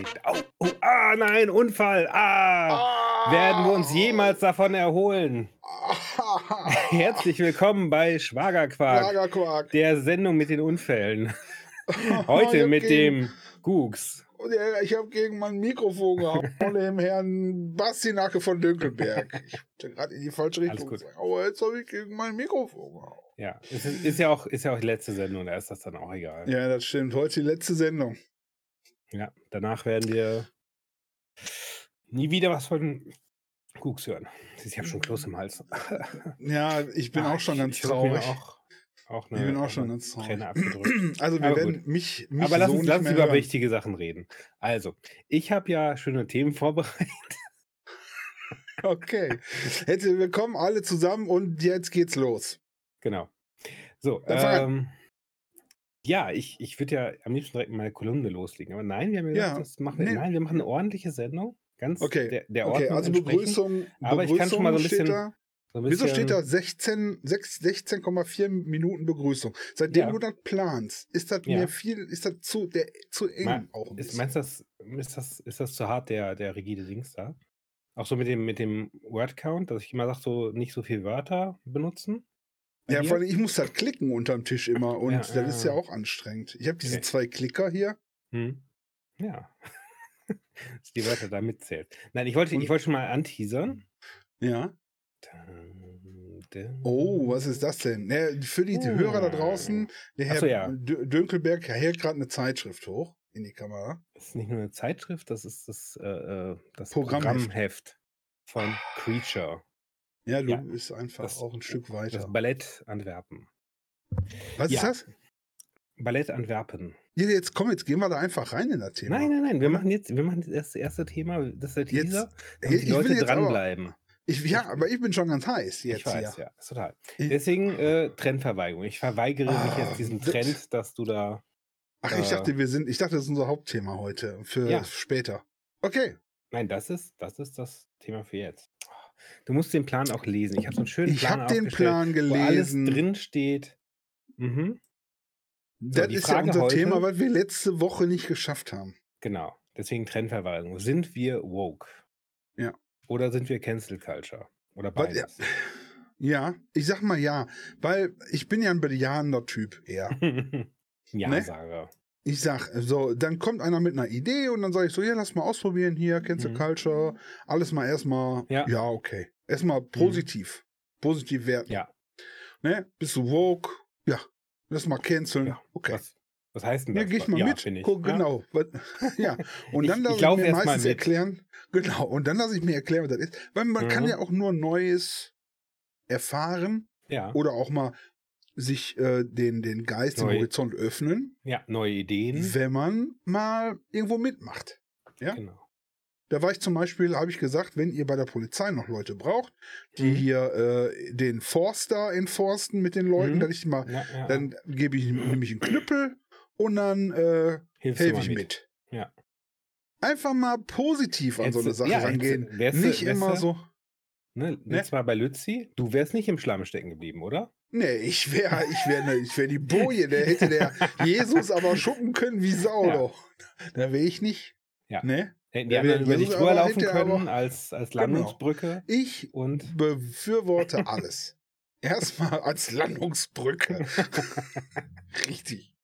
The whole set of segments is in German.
Vorsicht. Au, oh, ah, nein, Unfall. Ah, werden wir uns jemals davon erholen? Herzlich willkommen bei Schwagerquark, Lagerquark. der Sendung mit den Unfällen. Heute mit gegen- dem ja, ich habe gegen mein Mikrofon gehauen von dem Herrn Bastinacke von Dünkelberg. Ich bin gerade in die falsche Richtung. gesagt, Aber jetzt habe ich gegen mein Mikrofon gehauen. Ja, ist, ist, ja auch, ist ja auch die letzte Sendung, da ist das dann auch egal. Ja, das stimmt. Heute die letzte Sendung. Danach werden wir nie wieder was von Googs hören. Ich habe schon Kloß im Hals. Ja, ich bin Ah, auch schon ich- ganz ich traurig. Auch, auch ich eine, bin auch schon ganz traurig. Also wir Aber werden gut. mich, mich Aber lass so uns, lass uns über hören. wichtige Sachen reden. Also, ich habe ja schöne Themen vorbereitet. Okay. Herzlich willkommen alle zusammen und jetzt geht's los. Genau. So, ähm, ja, ich, ich würde ja am liebsten direkt meine Kolumne loslegen. Aber nein, wir haben gesagt, Ja, das machen wir, nee. nein, wir machen eine ordentliche Sendung. Ganz Okay, der, der Okay, Ordnung also entsprechend. Begrüßung. Aber ich kann schon mal so ein bisschen- da. So Wieso bisschen- steht da 16, sechs- 16,4 Minuten Begrüßung? Seitdem Ja. du das planst, ist das Ja. mir viel, ist das zu, der, zu eng Ma- auch ein Ist, bisschen. meinst du, das, ist, das, ist das zu hart, der, der rigide Dings da? Auch so mit dem, mit dem Word-Count, dass ich immer sage, so nicht so viele Wörter benutzen? Ja, vor allem, ich muss das klicken unterm Tisch immer und Ja, das ja, ist ja auch anstrengend. Ich habe diese Okay. zwei Klicker hier. Hm. Ja. Dass die Wörter da mitzählt. Nein, ich wollte, Und- ich wollte schon mal anteasern. Ja. Oh, was ist das denn? Ne, für die Oh. Hörer da draußen, der Herr so, ja. Dö- Dönkelberg hält gerade eine Zeitschrift hoch in die Kamera. Das ist nicht nur eine Zeitschrift, das ist das, äh, äh, das Programmheft. Programmheft von Creature, Ja, du Ja. bist einfach Das- auch ein Stück das weiter. Ballett Antwerpen. Was ist ja. das? Ballett Antwerpen. Ja, jetzt komm, jetzt gehen wir da einfach rein in das Thema. Nein, nein, nein, wir machen jetzt, wir machen jetzt das erste Thema, das ist der Jetzt- Teaser, damit die ich will Leute jetzt aber- dranbleiben. Ich, ja, aber ich bin schon ganz heiß jetzt Ich weiß, ja, ist total. Deswegen äh, Trendverweigerung. Ich verweigere mich Ah, jetzt diesem das- Trend, dass du da. Ach, ich Äh, dachte, wir sind, ich dachte, das ist unser Hauptthema heute für Ja. später. Okay. Nein, das ist, das ist das Thema für jetzt. Du musst den Plan auch lesen. Ich habe so einen schönen Ich Plan habe den Plan wo alles gelesen. drin steht. Mhm, das die ist ja Frage unser heute- Thema, was wir letzte Woche nicht geschafft haben. genau. Deswegen Trendverweigerung. Sind wir woke? Ja. Oder sind wir Cancel Culture? Oder Was- ja. beides? Ja, ich sag mal ja, weil ich bin ja ein bejahender Typ eher. ja, Ne? Ich sag, so, dann kommt einer mit einer Idee und dann sage ich so, ja, lass mal ausprobieren hier, Cancel Mhm. Culture, alles mal erstmal, Ja. ja, okay. Erstmal positiv, positiv werten. Ja. Ne? Bist du woke? Ja. Lass mal canceln. Ja, okay. Was, was heißt denn Ja, das? geh ich mal ja, mit. ich. Guck, Ja. genau. Ja. Und dann lasse ich ich, mir meistens erklären. Genau. Und dann lasse ich mir erklären, was das ist. Weil man kann Mhm. ja auch nur Neues erfahren Ja. oder auch mal sich äh, den, den Geist, den Neu- Horizont öffnen, ja, neue Ideen. wenn man mal irgendwo mitmacht. Ja? Genau. Da war ich zum Beispiel, habe ich gesagt, wenn ihr bei der Polizei noch Leute braucht, die Mhm. hier äh, den Forster enforsten mit den Leuten, Mhm. dass ich mal, Ja, ja, dann gebe ich nämlich einen Knüppel und dann äh, helfe ich mit. Ja. Einfach mal positiv an so eine Jetzt- Sache ja, jetzt rangehen. wärst du- nicht wärst immer so. Ne, Ne? Jetzt mal bei Lützi. Du wärst nicht im Schlamm stecken geblieben, oder? Nee, ich wäre ich wär ne, ich wär die Boje, der hätte der Jesus aber schuppen können wie Sau Ja. doch. Da wäre ich nicht. Ja. Ne? Hätten die Ja, anderen über drüber aber laufen können als, als Genau. Landungsbrücke Ich und befürworte alles. Erstmal als Landungsbrücke. Richtig.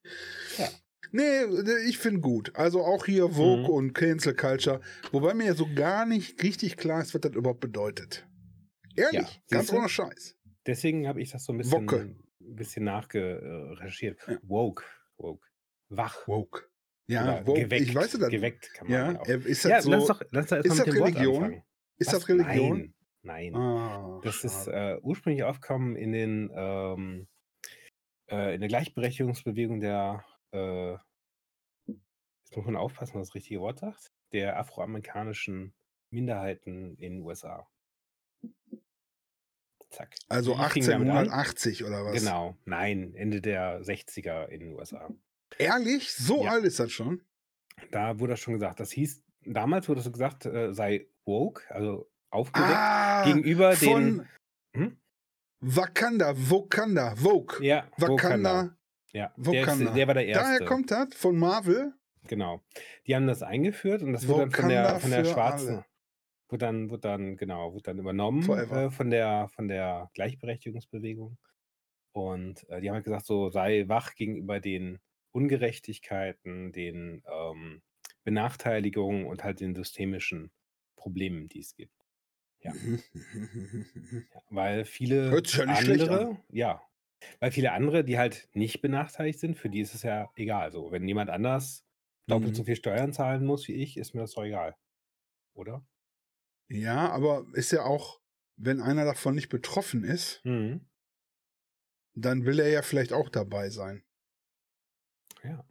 Ja. Nee, ich finde gut. Also auch hier Vogue Mhm. und Cancel Culture. Wobei mir ja so gar nicht richtig klar ist, was das überhaupt bedeutet. Ehrlich, Ja, ganz ohne Scheiß. Deswegen habe ich das so ein bisschen, Wocke. ein bisschen nachgerecherchiert. Ja. Woke. Woke. Wach. Woke. Ja, Oder woke. geweckt. ich weiß das. Geweckt kann man Ja, auch. äh, ist das Ja, so? lass doch, lass doch ist das Religion? ist Was? das Religion? Nein. Nein. Ah, Das ist schade. äh, ursprünglich aufgekommen in den ähm, äh, in der Gleichberechtigungsbewegung der äh, jetzt muss man aufpassen, was das richtige Wort sagt, der afroamerikanischen Minderheiten in den USA. Zack. also Die fingen damit an. 1880 oder was? Genau, nein, Ende der 60er in den USA. Ehrlich? So Ja. alt ist das schon? Da wurde das schon gesagt. Das hieß, damals wurde so gesagt, äh, sei woke, also aufgeweckt Ah, gegenüber von den. Hm? Wakanda, Wakanda, Vogue. Ja, Wakanda, Ja, der, ist, Wakanda. der war der erste. Daher kommt das von Marvel. Genau. Die haben das eingeführt und das wird dann von der Wakanda von der schwarzen alle. Wird dann wird dann genau, wird dann übernommen, äh, von der von der Gleichberechtigungsbewegung. Und, äh, die haben halt gesagt, so: „Sei wach gegenüber den Ungerechtigkeiten, den, ähm, Benachteiligungen und halt den systemischen Problemen, die es gibt.“ Ja. Ja, weil viele ja andere ja, weil viele andere, die halt nicht benachteiligt sind, für die ist es ja egal so. Wenn jemand anders doppelt so Mhm. viel Steuern zahlen muss wie ich, ist mir das doch egal, oder? Ja, aber ist ja auch wenn einer davon nicht betroffen ist Mhm. dann will er ja vielleicht auch dabei sein. Ja.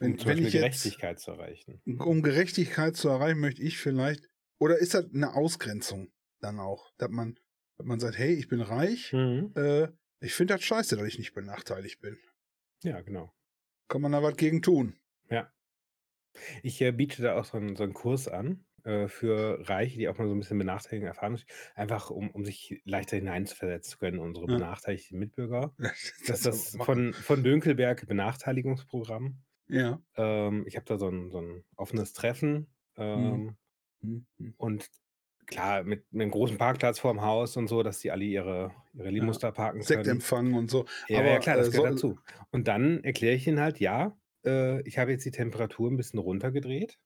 Wenn Um zum wenn Beispiel ich jetzt Gerechtigkeit zu erreichen. um Gerechtigkeit zu erreichen, möchte ich vielleicht oder ist das 'ne Ausgrenzung dann auch, dass man dass man sagt: „Hey, ich bin reich, Mhm. äh, ich finde das scheiße, dass ich nicht benachteiligt bin.“ Ja, genau. Kann man da was gegen tun? Ja. Ich, äh, biete da auch so 'n so 'n Kurs an, äh, für Reiche, die auch mal so 'n bisschen Benachteiligung erfahren einfach um um sich leichter hineinzuversetzen zu können unsere Ja. benachteiligten Mitbürger. Das ist Das machen. von von Dönkelberg Benachteiligungsprogramm. Ja. Ähm, ich habe da so 'n so 'n offenes Treffen, Mhm. ähm Mhm, mhm. und klar, mit 'nem großen Parkplatz vorm Haus und so, dass die alle ihre ihre Limous Ja. da parken können. Sektempfang und so. Ja, ja Aber, klar, äh, das gehört soll dazu. Und dann erkläre ich ihnen halt: „Ja, äh, ich habe jetzt die Temperatur 'n bisschen runtergedreht,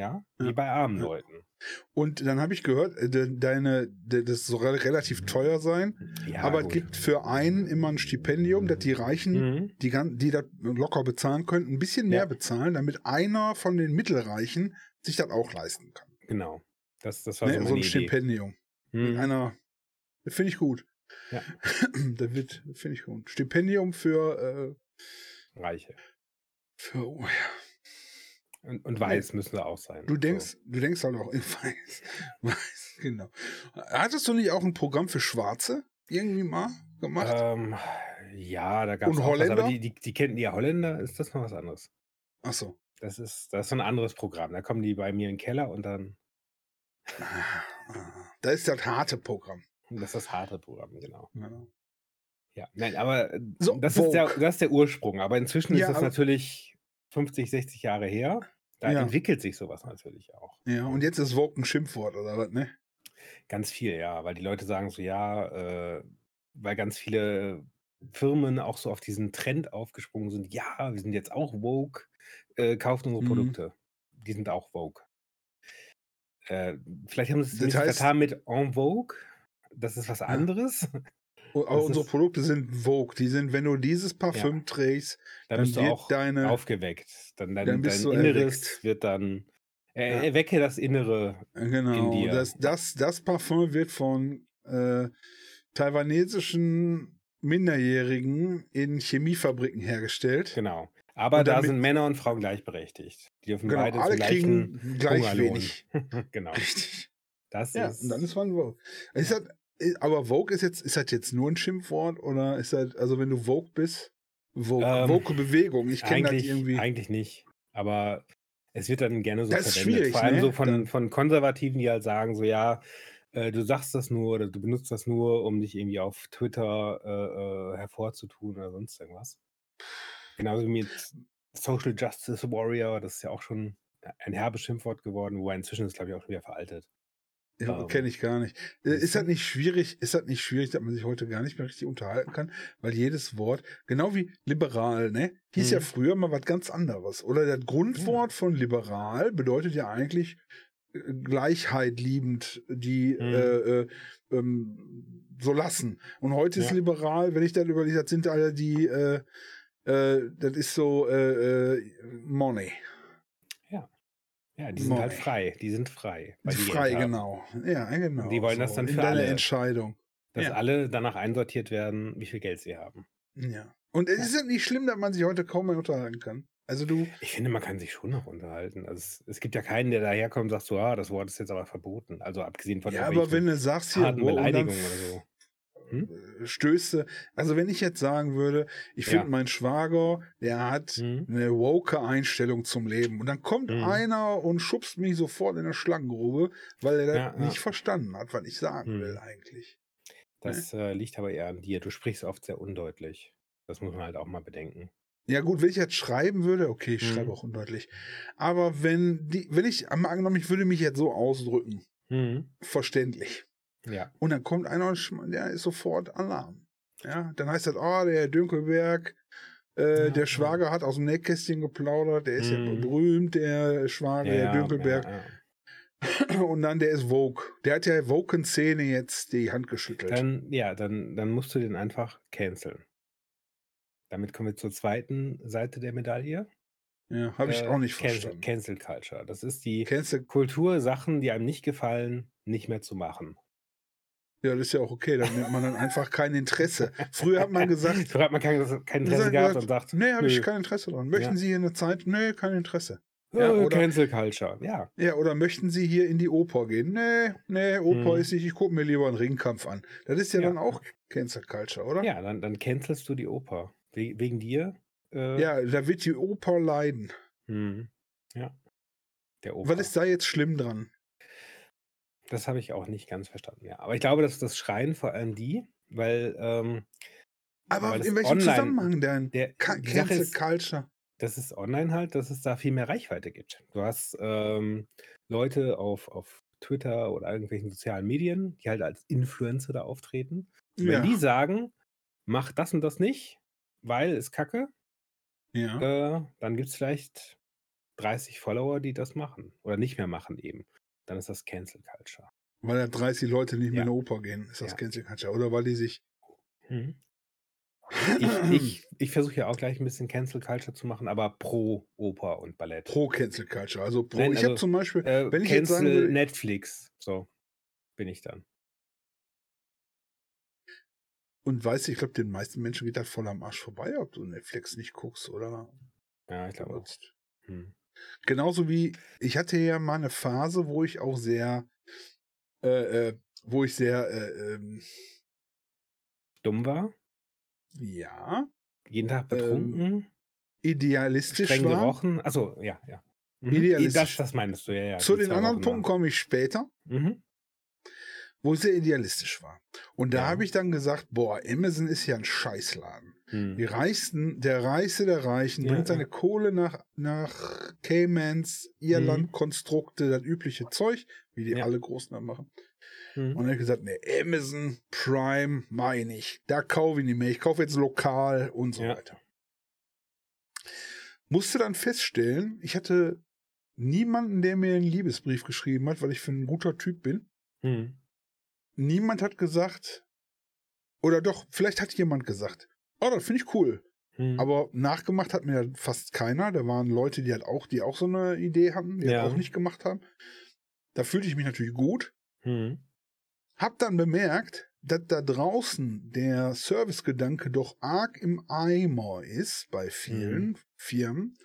ja, wie Ja, bei armen ja. Leuten.“ Und dann habe ich gehört, äh, de deine de das soll relativ teuer sein, Ja, aber es gut. gibt für einen immer 'n Stipendium, dass die Reichen, Mhm. die die das locker bezahlen können, 'n bisschen mehr bezahlen, damit einer von den Mittelreichen sich das auch leisten kann. Genau. Das das war so Ne, so meine 'n Idee. Stipendium. Mhm. einer finde ich gut. Ja. Das wird finde ich gut. Stipendium für, äh Reiche. für oh ja. Und und weiß müssen sie auch sein, Du so. denkst du denkst halt auch in weiß. Weiß, genau. Hattest du nicht auch 'n Programm für Schwarze irgendwie mal gemacht? Ähm, ja, da gab's Und auch was, aber Holländer? die die die kennen die Holländer ist das noch was anderes. Ach so. Das ist das ist so 'n anderes Programm. Da kommen die bei mir in 'n Keller und dann Ah, ah. Da ist das harte Programm. das ist das harte Programm, genau. Ja. Ja, nein, aber, äh, So, das ist der das ist der Ursprung. Aber inzwischen ist Ja, das aber natürlich 50, 60 Jahre her. Da Ja. entwickelt sich so was natürlich auch, Ja, und jetzt ist Vogue 'n Schimpfwort oder was, ne? Ganz viel, ja, weil die Leute sagen so, ja, äh weil ganz viele Firmen auch so auf diesen Trend aufgesprungen sind: „Ja, wir sind jetzt auch woke, äh, kauft unsere Mhm. Produkte.“ Die sind auch woke. Äh, vielleicht haben sie es Das heißt vertan mit en vogue. Das ist was anderes. Aber unsere ist Produkte sind Vogue. Die sind wenn du dieses Ja. Parfüm trägst, Da dann bist du wird auch deine aufgeweckt. Dann dein dann bist dein du Inneres erweckt. wird dann er Ja. erwecke das Innere Äh, in genau. dir. Das Ja. das das Parfüm wird von, äh, taiwanesischen Minderjährigen in Chemiefabriken hergestellt. Genau. Aber da sind Männer und Frauen gleichberechtigt. Die dürfen Genau, beide alle kriegen gleich Hungerlohn. wenig. Genau. Richtig. Das Ja, und dann ist ist man Vogue. Ist das äh, aber Vogue ist jetzt ist das jetzt nur 'n Schimpfwort oder ist das also, wenn du Vogue bist Vogue Ähm, woke Bewegung, ich kenne das irgendwie eigentlich nicht. Aber es wird dann gerne so Das ist verwendet. schwierig, Vor allem so ne? von Dann von Konservativen, die halt sagen so: „Ja, äh, du sagst das nur oder du benutzt das nur, um dich irgendwie auf Twitter, äh, äh, hervorzutun oder sonst irgendwas.“ Genauso wie mit Social Justice Warrior, das ist ja auch schon ein herbes Schimpfwort geworden, wobei inzwischen ist glaube ich, auch schon wieder veraltet. Ja, kenne ich gar nicht. Äh, ist das nicht schwierig ist das nicht schwierig, dass man sich heute gar nicht mehr richtig unterhalten kann? Weil jedes Wort genau wie liberal, ne, hieß ja Mhm. früher mal was ganz anderes. Oder das Ja. Grundwort von liberal bedeutet ja eigentlich, äh, Gleichheit liebend, die, Mhm. äh, äh, ähm, so lassen. Und heute ist Ja. liberal, wenn ich das überlege, das sind alle die, äh, äh, das ist so, äh, äh, Money. Ja. Die sind halt Money. frei. Die sind frei, weil die Frei, genau. Ja, Und die genau, wollen das so dann in für alle. Entscheidung. Dass Ja. alle danach einsortiert werden, wie viel Geld sie haben. Ja. Und es Ja. ist nicht schlimm, dass man sich heute kaum mehr unterhalten kann. Also, du Ich finde, man kann sich schon noch unterhalten. Also, es es gibt ja keinen, der daherkommt und sagt so: „Ah, das Wort ist jetzt aber verboten.“ Also, abgesehen von Ja, aber wenn du sagst hier wo und dann oder so. Hm? äh, stößt du also, wenn ich jetzt sagen würde, ich finde, Ja. mein Schwager, der hat Mhm. 'ne woke Einstellung zum Leben. Und dann kommt Mhm. einer und schubst mich sofort in 'ne Schlangengrube, weil er das Ja, ja. nicht verstanden hat, was ich sagen will Mhm. eigentlich. Ne? Das, äh, liegt aber eher an dir. Du sprichst oft sehr undeutlich. Das muss man halt auch mal bedenken. Ja, gut, wenn ich jetzt schreiben würde, okay, ich schreibe auch undeutlich. Aber wenn die, wenn ich, angenommen, ich würde mich jetzt so ausdrücken, Mhm. verständlich. Ja. Und dann kommt einer und der ist sofort Alarm. Ja, dann heißt das, oh, der Herr Dünkelberg, äh, Ja, der ja. Schwager hat aus dem Nähkästchen geplaudert, der ist ja Mhm. berühmt, der Schwager, ja, Herr Dünkelberg. Ja, ja. Und dann der ist Vogue. Der hat ja Woken-Szene jetzt die Hand geschüttelt. Dann, ja, dann, dann musst du den einfach canceln. Damit kommen wir zur zweiten Seite der Medaille. ja, habe ich Äh, auch nicht Cancel, verstanden. Cancel Culture. Das ist die du? Kultur, Sachen, die einem nicht gefallen, nicht mehr zu machen. Ja, das ist ja auch okay. Dann nimmt man dann einfach kein Interesse. Früher hat man gesagt, Früher hat man kein, kein Interesse gesagt, gehabt und sagt, nee, habe ich kein Interesse dran. Möchten Ja. Sie hier eine Zeit? Nee, kein Interesse. äh, Ja, oder- Cancel Culture. Ja. Ja, oder möchten Sie hier in die Oper gehen? Nee, nee, Oper Hm. ist nicht, ich gucke mir lieber einen Ringkampf an. Das ist ja, Ja. dann auch Cancel Culture, oder? Ja, dann, dann cancelst du die Oper. We wegen dir. Äh, Ja, da wird die Oper leiden. Hm. Ja. Der Oper. Was ist da jetzt schlimm dran? Das habe ich auch nicht ganz verstanden, ja. Aber ich glaube, dass das schreien vor allem die, weil, ähm, Aber weil das in welchem online, Zusammenhang denn? Der, Cancel ist, Culture. dass es online halt, dass es da viel mehr Reichweite gibt. Du hast ähm, Leute auf, auf Twitter oder irgendwelchen sozialen Medien, die halt als Influencer da auftreten. Ja, wenn die sagen, mach das und das nicht, weil es kacke, ja. äh, dann gibt es vielleicht 30 Follower, die das machen oder nicht mehr machen eben. Dann ist das Cancel Culture. Weil da 30 Leute nicht mehr Ja. in die Oper gehen, ist das Ja. Cancel Culture. Oder weil die sich. Mhm. Ich, ich, ich versuche ja auch gleich ein bisschen Cancel Culture zu machen, aber pro Oper und Ballett. Pro Cancel Culture. Also pro. Nein, ich habe also, zum Beispiel, Äh, wenn ich jetzt sagen würde, Netflix. So bin ich dann. und weißt du, ich glaube, den meisten Menschen geht das voll am Arsch vorbei, ob du Netflix nicht guckst oder Ja, ich glaube. Hm. Genauso wie, ich hatte ja mal eine Phase, wo ich auch sehr, äh, äh, wo ich sehr, äh, ähm, Dumm war, ja, jeden Tag betrunken, idealistisch streng war. gerochen. Achso, ja, ja. Mhm. Idealistisch. Das, das meinst du, ja, ja. Zu den anderen Punkten komme ich später, Mhm. wo ich sehr idealistisch war. Und da Ja. habe ich dann gesagt, boah, Amazon ist ja ein Scheißladen. Die Hm. reichsten, der Reichste der Reichen Ja, bringt seine ja. Kohle nach, nach Caymans, Irland, Konstrukte, das übliche Zeug, wie die. Ja. alle Großen da machen. Mhm. Und dann habe ich gesagt, nee, Amazon Prime meine ich. Da kaufe ich nicht mehr. Ich kaufe jetzt lokal und so Ja. weiter. Musste dann feststellen, ich hatte niemanden, der mir einen Liebesbrief geschrieben hat, weil ich für ein guter Typ bin. Hm. Niemand hat gesagt, oder doch, vielleicht hat jemand gesagt, oh, das finde ich cool. Hm. Aber nachgemacht hat mir fast keiner. Da waren Leute, die halt auch, die auch so eine Idee hatten, die Ja. halt auch nicht gemacht haben. Da fühlte ich mich natürlich gut. Hm. Hab dann bemerkt, dass da draußen der Servicegedanke doch arg im Eimer ist bei vielen Mhm. Firmen.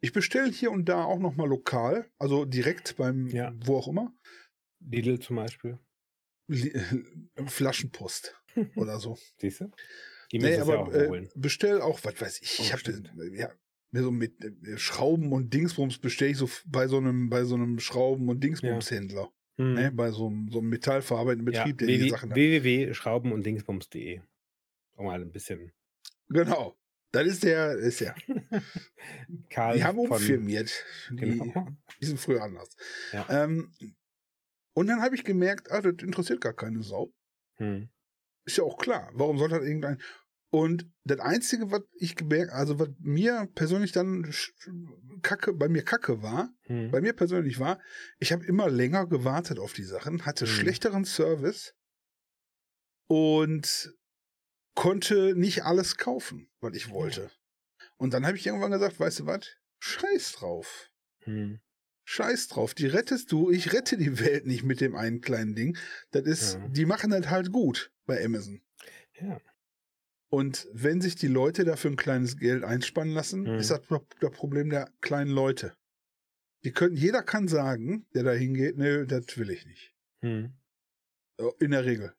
Ich bestelle hier und da auch noch mal lokal, also direkt beim Ja. wo auch immer, Lidl zum Beispiel. Flaschenpost oder so. Siehst du? Die müssen Nee, es ja aber auch äh, holen. bestell auch, was weiß ich, Oh, ich habe stimmt. ja mir so mit äh, Schrauben und Dingsbums bestelle ich so bei so einem bei so einem Schrauben und Dingsbumshändler, Hm. ne, bei so einem, so einem metallverarbeitenden ja, Betrieb, der die Sachen hat. www.schrauben und dingsbums.de. Um mal ein bisschen. Genau. Das ist der, ist ja. Karl Die haben umfirmiert. Die, Genau. die sind früher anders. Ja. Ähm, und dann habe ich gemerkt, ah, das interessiert gar keine Sau. Hm. Ist ja auch klar. Warum soll das irgendein. Und das Einzige, was ich gemerkt, also was mir persönlich dann Kacke, bei mir Kacke war, Hm. bei mir persönlich war, ich habe immer länger gewartet auf die Sachen, hatte Mhm. schlechteren Service und konnte nicht alles kaufen, was ich wollte. Und dann habe ich irgendwann gesagt, weißt du was? Scheiß drauf. Hm. Scheiß drauf, die rettest du, ich rette die Welt nicht mit dem einen kleinen Ding. Das ist, Ja. die machen das halt gut bei Amazon. Ja. Und wenn sich die Leute dafür ein kleines Geld einspannen lassen, Mhm. ist das das Problem der kleinen Leute. Die können, jeder kann sagen, der da hingeht, nö, das will ich nicht. Hm. Äh, In der Regel.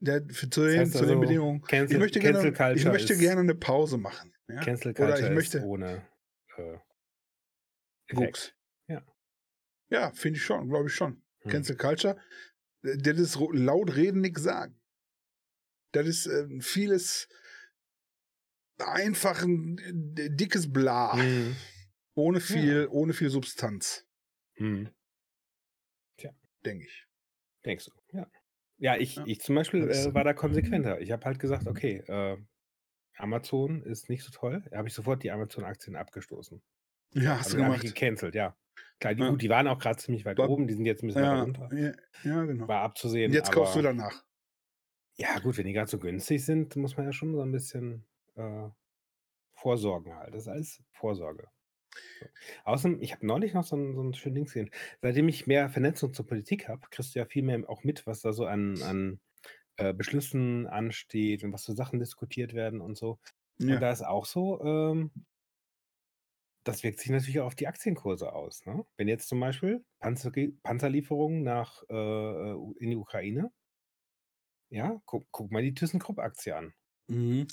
Der, für, zu, Das den, heißt zu den also, Bedingungen. Cancel, Ich möchte, gerne, ich möchte gerne eine Pause machen. Ja? Cancel Oder Culture ich möchte ohne äh, Gucks. Ja. Ja, finde ich schon, glaube ich schon. Hm. Cancel Culture, äh, das ist laut reden, nichts sagen. Das ist äh, vieles. einfach ein dickes Bla. Mhm. Ohne viel, Ja. ohne viel Substanz, Mhm. denke ich. Denkst du, ja. Ja, ich, Ja. ich zum Beispiel äh, war da konsequenter. Ich habe halt gesagt, okay, äh, Amazon ist nicht so toll. Da habe ich sofort die Amazon-Aktien abgestoßen. Ja, hast Also du habe ich gemacht. gecancelt, ja. Klar, die, Ja. gut, die waren auch gerade ziemlich weit War- oben, die sind jetzt ein bisschen weiter Ja, runter. ja, ja, genau. War abzusehen. Und jetzt kaufst du aber- danach. Ja, gut, wenn die gerade so günstig sind, muss man ja schon so ein bisschen äh, vorsorgen halt. Das ist alles Vorsorge. So. Außerdem, ich habe neulich noch so ein, so ein schönes Ding gesehen. Seitdem ich mehr Vernetzung zur Politik habe, kriegst du ja viel mehr auch mit, was da so an, an äh, Beschlüssen ansteht und was für Sachen diskutiert werden und so. Und Ja. da ist auch so, ähm, das wirkt sich natürlich auch auf die Aktienkurse aus. Ne? Wenn jetzt zum Beispiel Panzer, Panzerlieferungen nach, äh, in die Ukraine, ja, guck, guck mal die ThyssenKrupp-Aktie an. Mhm.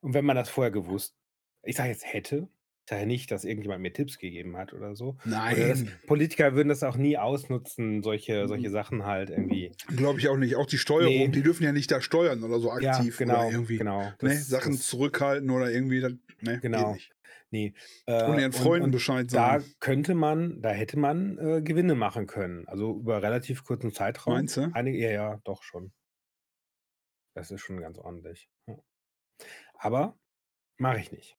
Und wenn man das vorher gewusst, ich sage jetzt hätte, ich sage ja nicht, dass irgendjemand mir Tipps gegeben hat oder so. Oder das, Nein, Politiker würden das auch nie ausnutzen, solche, Mhm. solche Sachen halt irgendwie. glaube ich auch nicht. Auch die Steuerung, Nee. die dürfen ja nicht da steuern oder so Ja, aktiv genau, oder irgendwie genau. ne, Das, Sachen das, zurückhalten oder irgendwie. Ne, Genau. Nee. Äh, Und ihren und, Freunden und Bescheid da sagen. könnte man, da hätte man äh, Gewinne machen können. Also über relativ kurzen Zeitraum. Meinst du? Einige, ja, ja, doch schon. Das ist schon ganz ordentlich. Ja. Aber mache ich nicht.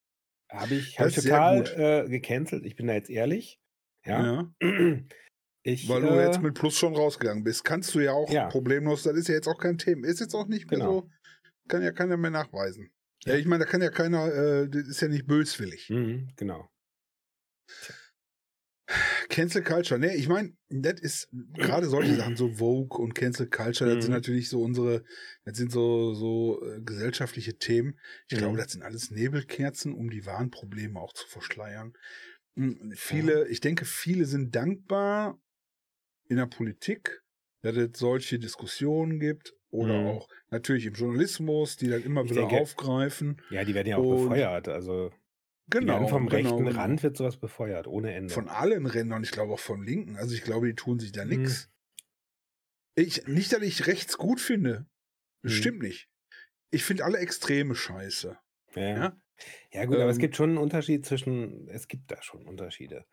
Habe ich, hab ich total äh, gecancelt. Ich bin da jetzt ehrlich. Ja. Ja. Ich, Weil du äh, jetzt mit Plus schon rausgegangen bist. Kannst du ja auch Ja. problemlos, das ist ja jetzt auch kein Thema. Ist jetzt auch nicht mehr Genau. so, kann ja keiner mehr nachweisen. Ja, ich meine, da kann ja keiner, äh, das ist ja nicht böswillig. Mhm, genau. Cancel Culture, ne, ich meine, das ist gerade solche Sachen, so Vogue und Cancel Culture, das sind Mhm. natürlich so unsere, das sind so, so äh, gesellschaftliche Themen. Ich glaube, Mhm. das sind alles Nebelkerzen, um die wahren Probleme auch zu verschleiern. Mm, Viele, ich denke, viele sind dankbar in der Politik, dass es solche Diskussionen gibt oder Mhm. auch natürlich im Journalismus, die dann immer Ich wieder denke- aufgreifen. Ja, die werden ja auch Und- befeuert. Also Genau. vom genau, rechten. Rand wird sowas befeuert, ohne Ende. Von allen Rändern, ich glaube auch vom Linken. Also ich glaube, die tun sich da Mhm. nichts. Ich, nicht, dass ich rechts gut finde. Mhm. Stimmt nicht. Ich finde alle Extreme scheiße. Ja, ja. Ja? gut, aber es Ähm, gibt schon einen Unterschied zwischen, es gibt da schon Unterschiede.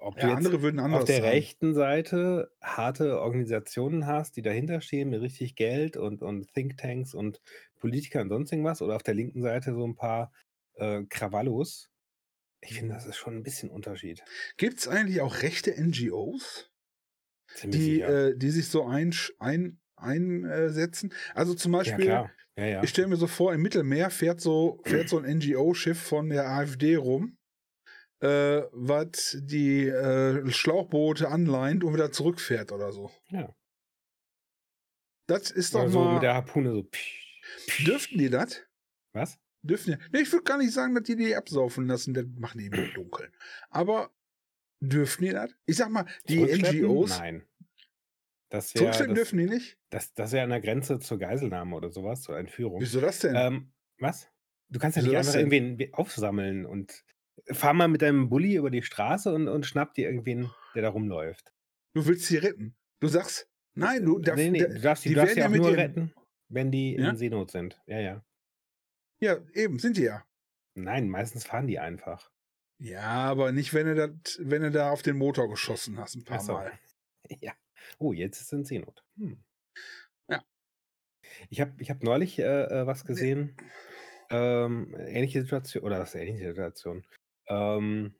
Ob du Ja, andere würden anders auf der sagen. rechten Seite harte Organisationen hast, die dahinter stehen mit richtig Geld und, und Thinktanks und Politiker und sonst irgendwas, oder auf der linken Seite so ein paar äh, Krawallos. Ich finde, das ist schon ein bisschen Unterschied. Gibt es eigentlich auch rechte NGOs, Ziemlich die, äh, die sich so einsch- ein, einsetzen? Also zum Beispiel. Ja, ja. ich stelle mir so vor, im Mittelmeer fährt so, fährt so ein NGO-Schiff von der AfD rum, äh, was die äh, Schlauchboote anleint und wieder zurückfährt oder so. ja. Das ist doch Oder so mal. mit der Harpune so. psch, psch. Dürften die das? Was? Dürfen die? Nee, ich würde gar nicht sagen, dass die die absaufen lassen. Das machen die im Dunkeln. Aber dürfen die das? Ich sag mal, die? NGOs. Nein. Das wäre Zurückschleppen dürfen die nicht? das, das wär an der Grenze zur Geiselnahme oder sowas, zur Entführung. Wieso das denn? Ähm, was? Du kannst ja Wieso nicht einfach denn? irgendwen aufsammeln und fahr mal mit deinem Bulli über die Straße und, und schnapp dir irgendwen, der da rumläuft. du willst sie retten. Du sagst, nein, du darfst. nee, nee, du darfst die, die du darfst ja auch mit nur retten, wenn die Ja? in Seenot sind. Ja, ja. Ja, eben, sind die ja. Nein, meistens fahren die einfach. Ja, aber nicht, wenn du, das, wenn du da auf den Motor geschossen hast, ein paar so. Mal. Ja. Oh, jetzt ist es in Seenot. Hm. Ja. Ich habe ich hab neulich äh, äh, was gesehen. Ähm, ähnliche Situation, oder was ähnliche Situation. Ähm,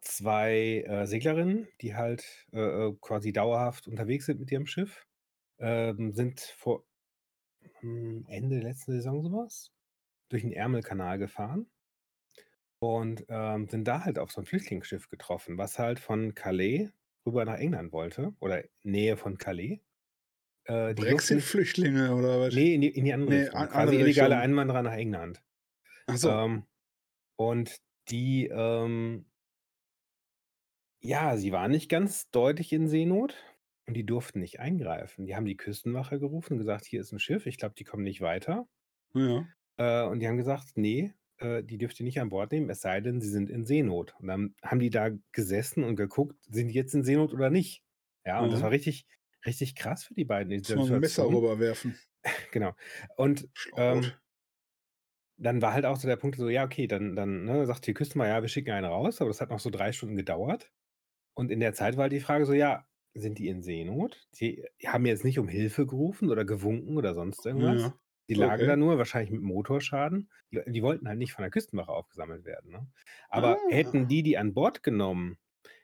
zwei äh, Seglerinnen, die halt äh, äh, quasi dauerhaft unterwegs sind mit ihrem Schiff, ähm, sind vor hm, Ende der letzten Saison sowas durch den Ärmelkanal gefahren und ähm, sind da halt auf so ein Flüchtlingsschiff getroffen, was halt von Calais rüber nach England wollte oder Nähe von Calais. Äh, Brexit-Flüchtlinge oder was? nee, in die, in die andere Nee, Richtung, an- quasi andere illegale Richtung. Einwanderer nach England. Ach so. Ähm, und die, ähm, ja, sie waren nicht ganz deutlich in Seenot und die durften nicht eingreifen. Die haben die Küstenwache gerufen und gesagt, hier ist ein Schiff, ich glaube, die kommen nicht weiter. ja. Äh, und die haben gesagt, nee, äh, die dürft ihr nicht an Bord nehmen, es sei denn, sie sind in Seenot. Und dann haben die da gesessen und geguckt, sind die jetzt in Seenot oder nicht? Ja, und das Mhm. war richtig, richtig krass für die beiden in Muss man ein Messer rüberwerfen. Genau. Und ähm. Dann war halt auch so der Punkt so, ja, okay, dann, dann ne, sagt die Küstenwache, ja, wir schicken einen raus, aber das hat noch so drei Stunden gedauert. Und in der Zeit war halt die Frage so, ja, sind die in Seenot? Die haben jetzt nicht um Hilfe gerufen oder gewunken oder sonst irgendwas. Ja. Die lagen Okay. da nur, wahrscheinlich mit Motorschaden. Die, die wollten halt nicht von der Küstenwache aufgesammelt werden. Ne? Aber Ah. hätten die die an Bord genommen,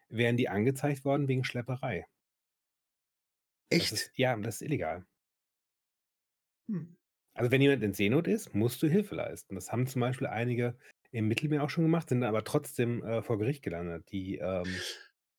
wären die angezeigt worden wegen Schlepperei. Das Echt? ist, ja, das ist illegal. Hm. Also wenn jemand in Seenot ist, musst du Hilfe leisten. Das haben zum Beispiel einige im Mittelmeer auch schon gemacht, sind aber trotzdem äh, vor Gericht gelandet. Die ähm,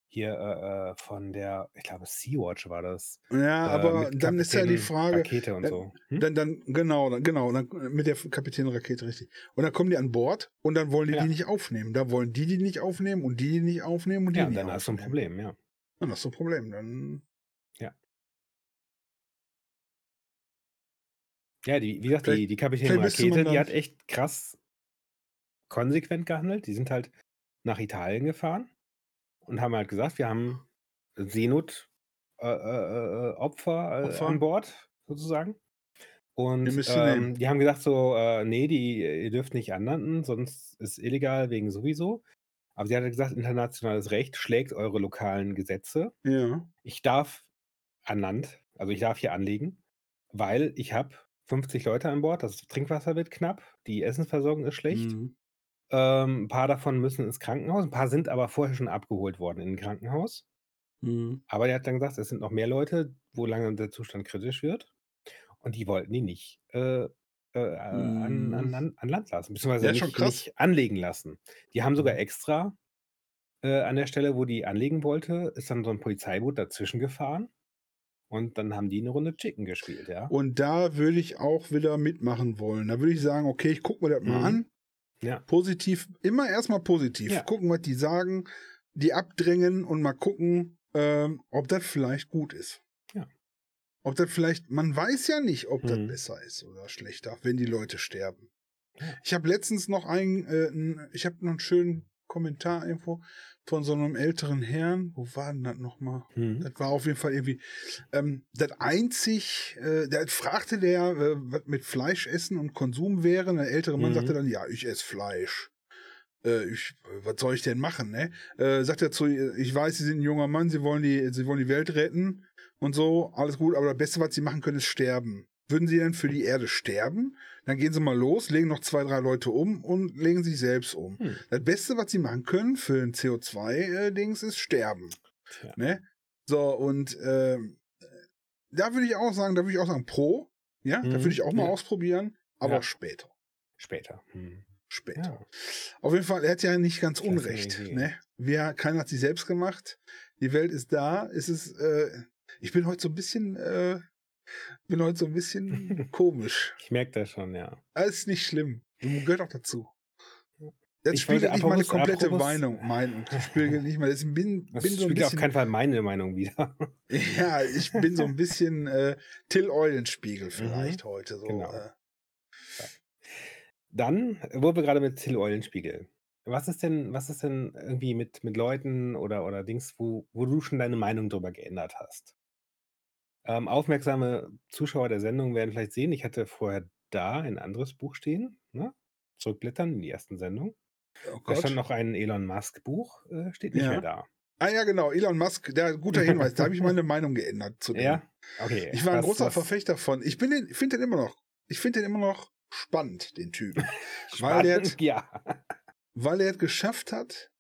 hier äh, äh, von der, ich glaube, Sea-Watch war das. Ja, äh, aber dann ist ja die Frage, Rakete und dann- so. Hm? dann, dann, genau, dann, genau, dann, mit der Kapitänrakete, richtig. Und dann kommen die an Bord und dann wollen die Ja. die nicht aufnehmen. Da wollen die die nicht aufnehmen und die die nicht aufnehmen und die ja, nicht dann hast du ein aufnehmen. Problem, ja. Dann hast du ein Problem. Dann, Ja, die, wie gesagt, die, die Kapitän vielleicht müsste man Rakete, die hat echt krass konsequent gehandelt. Die sind halt nach Italien gefahren und haben halt gesagt, wir haben Seenot äh, äh, äh, Opfer, äh, Opfer. an Bord, sozusagen. Und ähm, die haben gesagt so, äh, nee, die, ihr dürft nicht anlanden, sonst ist illegal wegen sowieso. Aber sie hat gesagt, internationales Recht schlägt eure lokalen Gesetze. ja. Ich darf an Land, also ich darf hier anlegen, weil ich habe 50 Leute an Bord, das Trinkwasser wird knapp, die Essensversorgung ist schlecht. Mhm. Ähm, ein paar davon müssen ins Krankenhaus, ein paar sind aber vorher schon abgeholt worden in ein Krankenhaus. Mhm. Aber der hat dann gesagt, es sind noch mehr Leute, wo langsam der Zustand kritisch wird. Und die wollten die nicht äh, äh, an, an, an, an Land lassen, beziehungsweise Ja, nicht, nicht anlegen lassen. Die haben sogar Mhm. extra äh, an der Stelle, wo die anlegen wollte, ist dann so ein Polizeiboot dazwischen gefahren. Und dann haben die eine Runde Chicken gespielt, ja. Und da würde ich auch wieder mitmachen wollen. Da würde ich sagen, okay, ich gucke mir das mal Mhm. an. Ja. Positiv, immer erstmal positiv. Ja. Gucken, was die sagen, die abdrängen und mal gucken, ähm, ob das vielleicht gut ist. Ja. Ob das vielleicht, man weiß ja nicht, ob das Mhm. besser ist oder schlechter, wenn die Leute sterben. Ich habe letztens noch einen, äh, ich habe noch einen schönen Kommentar irgendwo von so einem älteren Herrn. Wo war denn das nochmal? Mhm. Das war auf jeden Fall irgendwie ähm, das einzig, äh, da fragte der, äh, was mit Fleisch essen und Konsum wäre. Der ältere Mann Mhm. sagte dann, ja, ich esse Fleisch. Äh, ich, was soll ich denn machen, ne? Äh, sagt er zu, ich weiß, Sie sind ein junger Mann, Sie wollen die, Sie wollen die Welt retten und so, alles gut, aber das Beste, was Sie machen können, ist sterben. Würden Sie denn für die Erde sterben? Dann gehen Sie mal los, legen noch zwei, drei Leute um und legen sich selbst um. Hm. Das Beste, was Sie machen können für ein CO2-Dings, ist sterben. Tja. Ne? So, und ähm, da würde ich auch sagen, da würde ich auch sagen, pro. Ja, da Mhm, würde ich auch mal ja. ausprobieren, aber Ja. später. Später. Hm. Später. Ja. Auf jeden Fall, er hat ja nicht ganz Klasse unrecht. Ne? Wer, keiner hat sie selbst gemacht. Die Welt ist da. Es ist, äh, ich bin heute so ein bisschen, äh, bin heute so ein bisschen komisch. Ich merke das schon, ja. Alles ist nicht schlimm. Gehört auch dazu. Das Ich spiegelt nicht meine komplette apropos- Meinung, Meinung. Das spiegelt nicht mal. Das bin, Das bin so ein auf keinen Fall meine Meinung wieder. Ja, ich bin so ein bisschen äh, Till Eulenspiegel vielleicht heute. So, Mhm. Genau. äh, Dann, wo wir gerade mit Till Eulenspiegel. Was ist denn, was ist denn irgendwie mit, mit Leuten oder, oder Dings, wo, wo du schon deine Meinung drüber geändert hast? Ähm, aufmerksame Zuschauer der Sendung werden vielleicht sehen, ich hatte vorher da ein anderes Buch stehen, ne? Zurückblättern in die ersten Sendung. oh Da stand noch ein Elon Musk-Buch, äh, steht nicht Ja. mehr da. Ah ja, genau, Elon Musk, der guter Hinweis, da habe ich meine Meinung geändert zu dem. Ja? Okay. Ich war ein was- großer was- Verfechter von. Ich bin den, finde den immer noch, ich finde den immer noch spannend, den Typen. weil der, Spannend, ja. weil er es geschafft hat,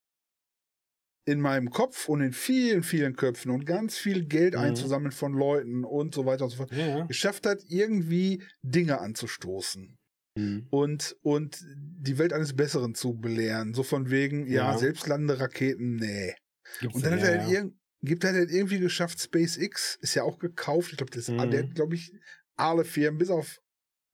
in meinem Kopf und in vielen, vielen Köpfen und ganz viel Geld Mhm. einzusammeln von Leuten und so weiter und so fort, Ja, geschafft hat, irgendwie Dinge anzustoßen. Mhm. und, und die Welt eines Besseren zu belehren. So von wegen, ja, Ja. selbstlandende Raketen, nee. Gibt's Und dann ja, hat er halt ja. irg gibt er halt irgendwie geschafft, SpaceX ist ja auch gekauft. Ich glaube, das Mhm. der hat, glaube ich, alle Firmen, bis auf,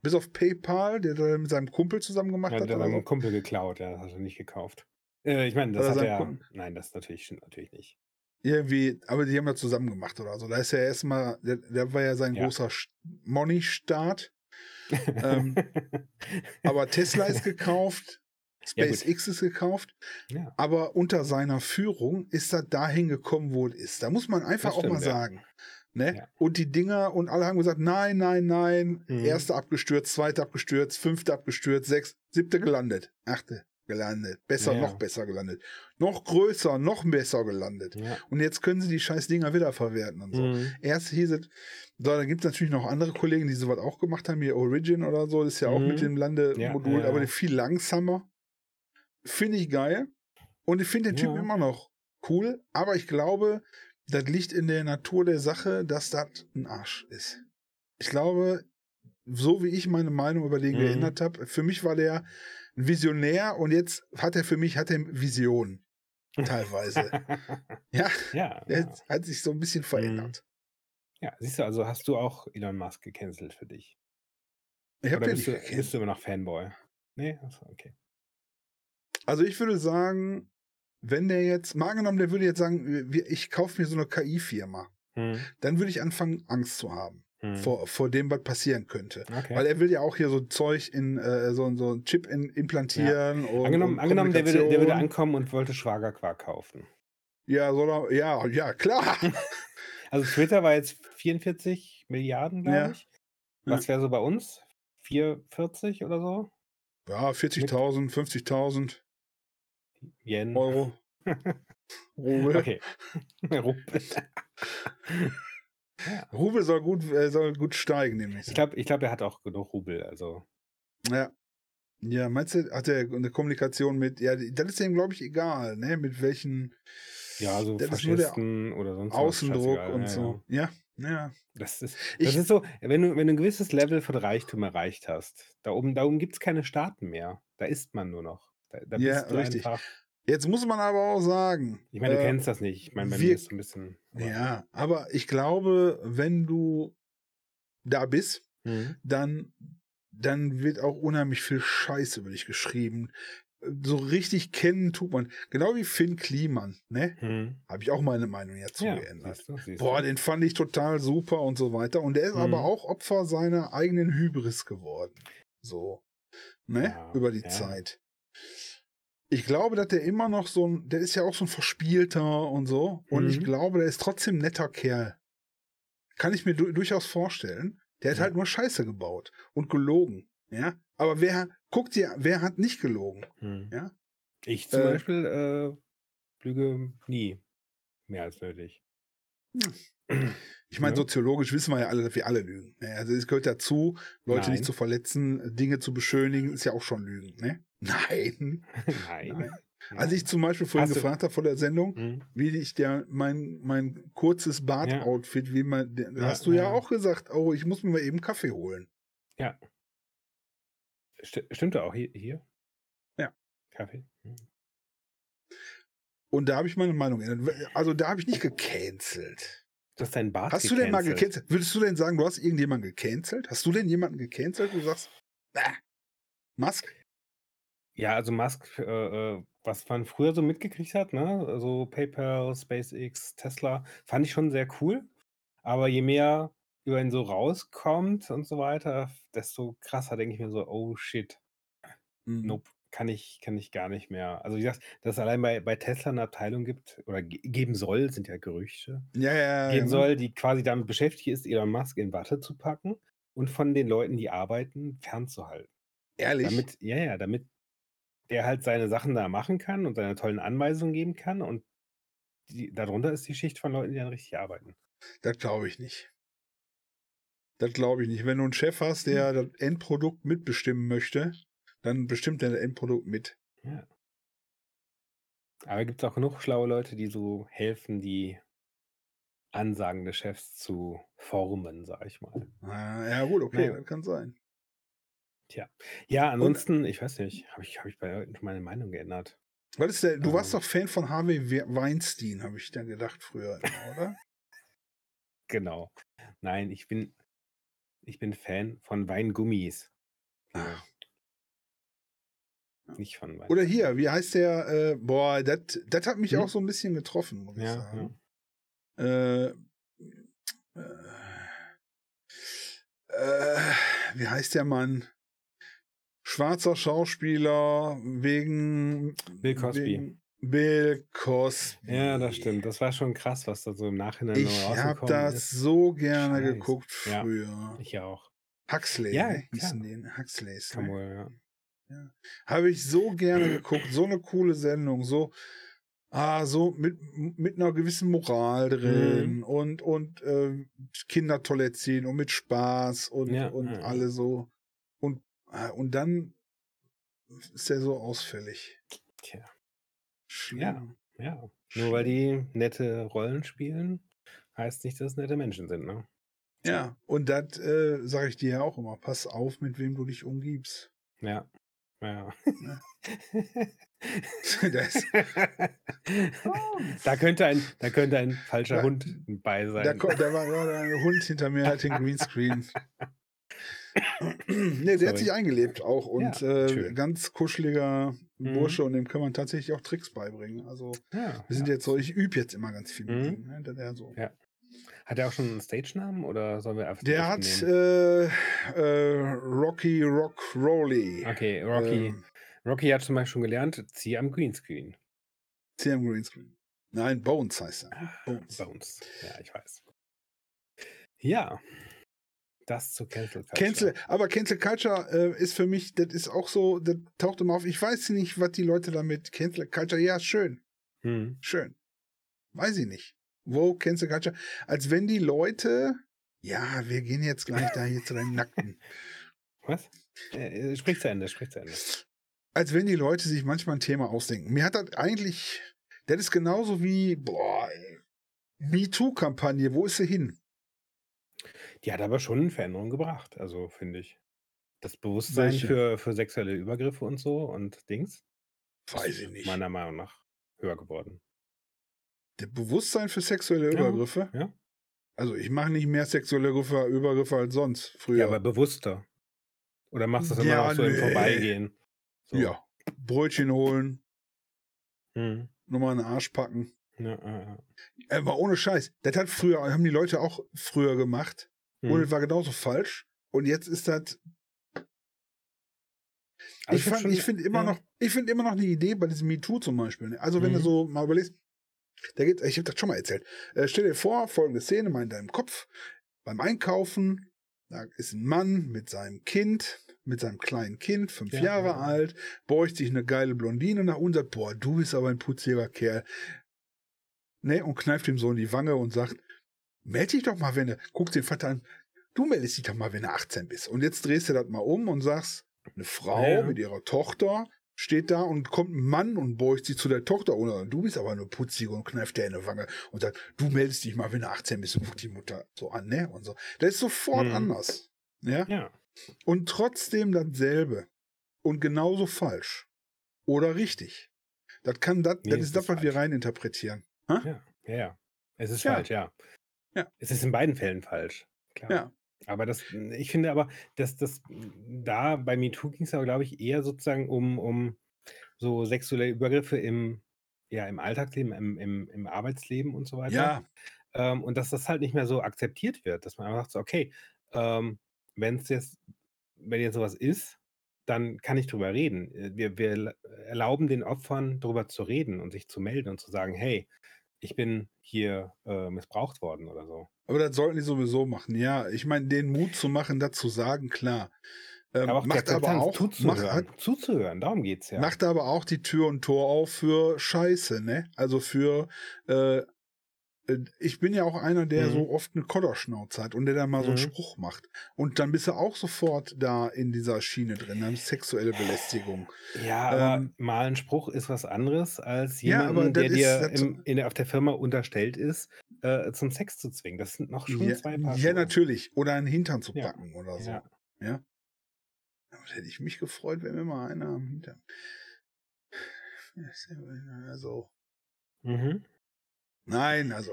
bis auf PayPal, der mit seinem Kumpel zusammen gemacht Ja, hat. der hat seinem. Kumpel geklaut, ja, das hat er nicht gekauft. Äh, ich meine, das Oder hat er. Nein, das natürlich stimmt natürlich nicht. Irgendwie, aber die haben ja zusammen gemacht oder so. Da ist ja erstmal, der war ja sein Ja. großer Money-Start. Ähm, aber Tesla ist gekauft, Ja. SpaceX ist gekauft. ja. aber unter seiner Führung ist er dahin gekommen, wo es ist. Da muss man einfach Das auch mal stimmt, ja. sagen. Ne? Ja. Und die Dinger, und alle haben gesagt, nein, nein, nein. Mhm. Erste abgestürzt, zweite abgestürzt, fünfte abgestürzt, sechs, siebte gelandet, achte gelandet, besser, Ja. noch besser gelandet, noch größer, noch besser gelandet. Ja. Und jetzt können sie die scheiß Dinger wiederverwerten und so. Mhm. Erst hieß es, so, dann gibt es natürlich noch andere Kollegen, die sowas auch gemacht haben, hier Origin oder so, das ist ja auch Mhm. mit dem Landemodul, Ja, aber viel langsamer. Finde ich geil. Und ich finde den Typ immer noch cool, aber ich glaube, das liegt in der Natur der Sache, dass das ein Arsch ist. Ich glaube, so wie ich meine Meinung über den Mhm. geändert habe, für mich war der ein Visionär und jetzt hat er für mich hat er Visionen. Teilweise. ja, ja, er ja. hat sich so ein bisschen verändert. ja, siehst du, also hast du auch Elon Musk gecancelt für dich. Ich habe Oder bist nicht du, bist du immer noch Fanboy? Nee, Achso, okay. Also ich würde sagen, wenn der jetzt, mal angenommen, der würde jetzt sagen, ich kaufe mir so eine KI-Firma, Hm. dann würde ich anfangen, Angst zu haben Hm. vor, vor dem, was passieren könnte. okay. Weil er will ja auch hier so Zeug in, äh, so, so ein Chip in, implantieren. Und, angenommen, und angenommen der, würde, der würde ankommen und wollte Schwagerquark kaufen. Ja, soll er, ja, ja, klar. Also Twitter war jetzt 44 Milliarden, glaube Ja. ich. Was wäre so bei uns? 440 oder so? Ja, 40.000, 50.000 Yen. Euro. Rubel. Okay. Rubel. Rubel soll gut, äh, soll gut steigen, nämlich. ich glaube, ich glaub, er hat auch genug Rubel. Also Ja. Ja, meinst du, hat er eine Kommunikation mit, ja, das ist ihm, glaube ich, egal, ne, mit welchen ja, so Das nur der Faschisten oder sonst was. Außendruck scheißegal. und ja, so. Ja, ja. Das ist, Ich- das ist so, wenn du, wenn du ein gewisses Level von Reichtum erreicht hast, da oben, da oben gibt es keine Staaten mehr. Da ist man nur noch. Da, da Ja, bist du richtig. einfach. Jetzt muss man aber auch sagen. Ich meine, du äh, kennst das nicht. Ich meine, bei wir- mir ist es ein bisschen. aber- Ja, aber ich glaube, wenn du da bist, Mhm. dann, dann wird auch unheimlich viel Scheiße über dich geschrieben. So richtig kennen tut man. Genau wie Finn Kliman, ne? Mhm. Habe ich auch meine Meinung jetzt Ja, geändert. siehst du, siehst Boah, den fand ich total super und so weiter. Und der ist Mhm. aber auch Opfer seiner eigenen Hybris geworden. So. Ne? Ja, Über die ja. Zeit. Ich glaube, dass der immer noch so ein, der ist ja auch so ein Verspielter und so. Und ich Mhm. glaube, der ist trotzdem ein netter Kerl. Kann ich mir du durchaus vorstellen. Der hat Ja. halt nur Scheiße gebaut und gelogen. Ja. Aber wer, guckt dir, wer hat nicht gelogen? Mhm. Ja. Ich zum Äh, Beispiel äh, lüge nie mehr als nötig. Ich meine, Ja. soziologisch wissen wir ja alle, dass wir alle lügen. Ne? Also es gehört dazu, Leute Nein. nicht zu verletzen, Dinge zu beschönigen, ist ja auch schon Lügen. Ne? Nein. Nein. Nein. Als ich zum Beispiel vorhin Hast gefragt habe vor der Sendung, Mhm. wie ich der mein mein kurzes Bart-Outfit, wie man, der, Ja, hast du ja, ja. auch gesagt, oh, ich muss mir mal eben Kaffee holen. Sti- Stimmt auch hier? hier? Ja. Kaffee? Mhm. Und da habe ich meine Meinung geändert. Also da habe ich nicht gecancelt. Hast deinen Bart Hast du denn mal gecancelt. Würdest du denn sagen, du hast irgendjemanden gecancelt? Hast du denn jemanden gecancelt? Du sagst, äh, Musk? Ja, also Musk, äh, äh, was man früher so mitgekriegt hat, ne? Also PayPal, SpaceX, Tesla, fand ich schon sehr cool. Aber je mehr über ihn so rauskommt und so weiter, desto krasser denke ich mir so, oh shit, Mhm. nope, kann ich, kann ich gar nicht mehr. Also wie gesagt, dass es allein bei, bei Tesla eine Abteilung gibt oder ge geben soll, sind ja Gerüchte, Ja, ja, geben ja. soll, die quasi damit beschäftigt ist, Elon Musk in Watte zu packen und von den Leuten, die arbeiten, fernzuhalten. Ehrlich? Damit, ja, ja, damit der halt seine Sachen da machen kann und seine tollen Anweisungen geben kann und die, darunter ist die Schicht von Leuten, die dann richtig arbeiten. Das glaube ich nicht. Das glaube ich nicht. Wenn du einen Chef hast, der Hm. das Endprodukt mitbestimmen möchte, dann bestimmt das Endprodukt mit. Ja. Aber gibt es auch genug schlaue Leute, die so helfen, die Ansagen des Chefs zu formen, sag ich mal. Ah, ja, gut, okay, Ja. das kann sein. Ja, ansonsten, ich weiß nicht, habe ich, hab ich bei Leuten schon meine Meinung geändert. Was ist der, du warst Ähm. doch Fan von Harvey We- Weinstein, habe ich dann gedacht früher, oder? Genau. Nein, ich bin, ich bin Fan von Weingummis. Ah. Nicht von. Oder hier, wie heißt der? Äh, boah, das das hat mich Hm? auch so ein bisschen getroffen, muss ich ja, sagen. ja. Äh, äh, wie heißt der Mann? Schwarzer Schauspieler wegen Bill Cosby. Wegen, Bill Cosby. Ja, das stimmt. Das war schon krass, was da so im Nachhinein noch Ich habe rausgekommen das ist. so gerne Scheiße. geguckt Ja. früher. Ich auch. Huxley, Ja, ne? hießen den Huxleys. Ne? wohl, ja. Habe ich so gerne geguckt. So eine coole Sendung. So, ah, so mit, mit einer gewissen Moral drin Mhm. und, und äh, Kinder toll erziehen und mit Spaß und, Ja, und ja, ja. alle so. Und, ah, und dann ist er so ausfällig. Tja, Schlimm. ja. Nur weil die nette Rollen spielen, heißt nicht, dass es nette Menschen sind, ne? Ja, und das äh, sage ich dir ja auch immer. Pass auf, mit wem du dich umgibst. Ja. Ja. Das, da könnte ein, da könnte ein falscher Da- Hund bei sein. da, da war gerade ein Hund hinter mir, hat den Greenscreen. nee, der hat Sorry. sich eingelebt auch und Ja, äh, ganz kuscheliger Mhm. Bursche und dem kann man tatsächlich auch Tricks beibringen. Also ja, wir sind ja. jetzt so, ich übe jetzt immer ganz viel mit Mhm. ihm. Ne? So. Ja. Hat er auch schon einen Stage-Namen oder sollen wir einfach der hat äh, äh, Rocky Rock Rowley. Okay, Rocky. Ähm, Rocky hat zum Beispiel schon gelernt, zieh am Greenscreen. CM Greenscreen. Nein, Bones heißt er. Ah, Bones. Bones. Ja, ich weiß. Ja. Das zu Cancel Culture. Cancel, aber Cancel Culture äh, ist für mich, das ist auch so, das taucht immer auf. Ich weiß nicht, was die Leute damit Cancel Culture, ja, schön, Hm. schön. Weiß ich nicht. Wo Cancel Culture? Als wenn die Leute, ja, wir gehen jetzt gleich da hier zu deinen Nackten. Was? Äh, sprich zu Ende, sprich zu Ende. Als wenn die Leute sich manchmal ein Thema ausdenken. Mir hat das eigentlich, das ist genauso wie, boah, MeToo-Kampagne, wo ist sie hin? Die hat aber schon Veränderungen gebracht, also finde ich. Das Bewusstsein Welche? für, für sexuelle Übergriffe und so und Dings Weiß ich nicht. meiner Meinung nach höher geworden. Der Bewusstsein für sexuelle Ja, Übergriffe? ja. Also ich mache nicht mehr sexuelle Übergriffe, Übergriffe als sonst früher. Ja, aber bewusster. Oder machst du das immer Ja, noch so im nee. Vorbeigehen? So. Ja. Brötchen holen, Hm. nochmal einen Arsch packen. Ja, ja, ja. Aber ohne Scheiß. Das hat früher, haben die Leute auch früher gemacht. Hm. Und es war genauso falsch. Und jetzt ist das. Aber ich ich finde immer ja. noch, ich finde immer noch eine Idee bei diesem MeToo zum Beispiel. ne? Also wenn du Mhm. so mal überlegst, da geht, ich habe das schon mal erzählt. Äh, stell dir vor, folgende Szene mal in deinem Kopf. Beim Einkaufen, da ist ein Mann mit seinem Kind, mit seinem kleinen Kind, fünf Ja, Jahre ja. alt, beugt sich eine geile Blondine nach und sagt, boah, du bist aber ein putziger Kerl. Ne, und kneift ihm so in die Wange und sagt, meld dich doch mal, wenn du, guckst den Vater an, du meldest dich doch mal, wenn du 18 bist. Und jetzt drehst du das mal um und sagst, eine Frau Ja, ja. mit ihrer Tochter steht da und kommt ein Mann und beugt sich zu der Tochter und du bist aber eine putzige und kneift der in die Wange und sagt, du meldest dich mal, wenn du 18 bist und guckt die Mutter so an, ne? Und so. Das ist sofort Mhm. anders. Ja? Ja. Und trotzdem dasselbe. Und genauso falsch. Oder richtig. Das kann das, Nee, das ist das, was wir reininterpretieren. Ja, ja, ja. Es ist Ja. falsch, ja. Ja. Es ist in beiden Fällen falsch. Klar. Ja. Aber das, ich finde aber, dass das da bei MeToo ging es aber, glaube ich, eher sozusagen um, um so sexuelle Übergriffe im, ja, im Alltagsleben, im, im, im Arbeitsleben und so weiter. Ja, Ähm, und dass das halt nicht mehr so akzeptiert wird, dass man einfach sagt, so, okay, ähm, wenn es jetzt, wenn jetzt sowas ist, dann kann ich drüber reden. Äh, Wir, wir erlauben den Opfern drüber zu reden und sich zu melden und zu sagen, hey, ich bin hier äh, missbraucht worden oder so. aber das sollten die sowieso machen. Ja, ich meine, den Mut zu machen, das zu sagen, klar. Ähm, Aber macht aber auch, zuzuhören. macht, zuzuhören, darum geht es ja. macht aber auch die Tür und Tor auf für Scheiße, ne? Also für, äh, ich bin ja auch einer, der Mhm. so oft eine Kodderschnauze hat und der dann mal so einen Mhm. Spruch macht. Und dann bist du auch sofort da in dieser Schiene drin, dann sexuelle Belästigung. Ja, aber Ähm, mal ein Spruch ist was anderes, als Ja, jemanden, das der ist- dir das- im, der, auf der Firma unterstellt ist, äh, zum Sex zu zwingen. Das sind noch schon Ja, zwei Paar ja, natürlich. Oder einen Hintern zu Ja. packen oder so. Ja. Ja. Aber hätte ich mich gefreut, wenn mir mal einer am Hintern. Also, Mhm. Nein, also.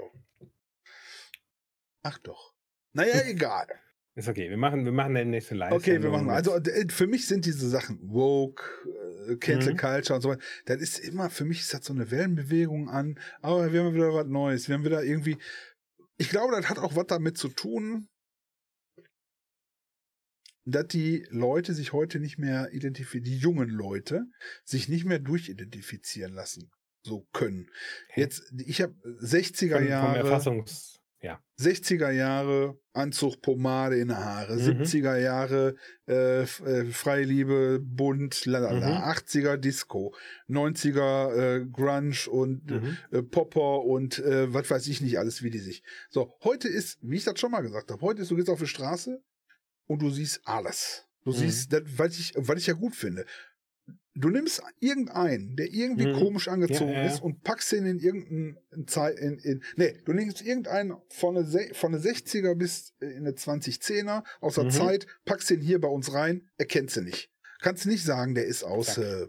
Ach doch. Naja, egal. Ist okay. Wir machen, wir machen eine nächste live Okay, wir machen. Also äh, für mich sind diese Sachen woke, äh, Cancel Mhm. Culture und so weiter. Das ist immer für mich ist das so eine Wellenbewegung an. Aber wir haben wieder was Neues. Wir haben wieder irgendwie. Ich glaube, das hat auch was damit zu tun, dass die Leute sich heute nicht mehr identifizieren, die jungen Leute sich nicht mehr durchidentifizieren lassen. So können. Jetzt, ich habe 60er Von, vom Jahre, Erfassungs... Ja. 60er Jahre Anzug, Pomade in Haare, Mhm. 70er Jahre äh, äh, Freiliebe, bunt, lalala, Mhm. 80er Disco, 90er äh, Grunge und Mhm. äh, Popper und äh, was weiß ich nicht alles, wie die sich. So, heute ist, wie ich das schon mal gesagt habe, heute ist, du gehst auf die Straße und du siehst alles. Du Mhm. siehst, das, was ich, was ich ja gut finde. Du nimmst irgendeinen, der irgendwie Mhm. komisch angezogen Ja, ja, ist und packst ihn in irgendeinen Zeit, in, in, nee, du nimmst irgendeinen von der, Se- von der 60er bis in eine 2010er aus der Mhm. Zeit, packst ihn hier bei uns rein, erkennst du nicht. Kannst nicht sagen, der ist aus, Zack. äh,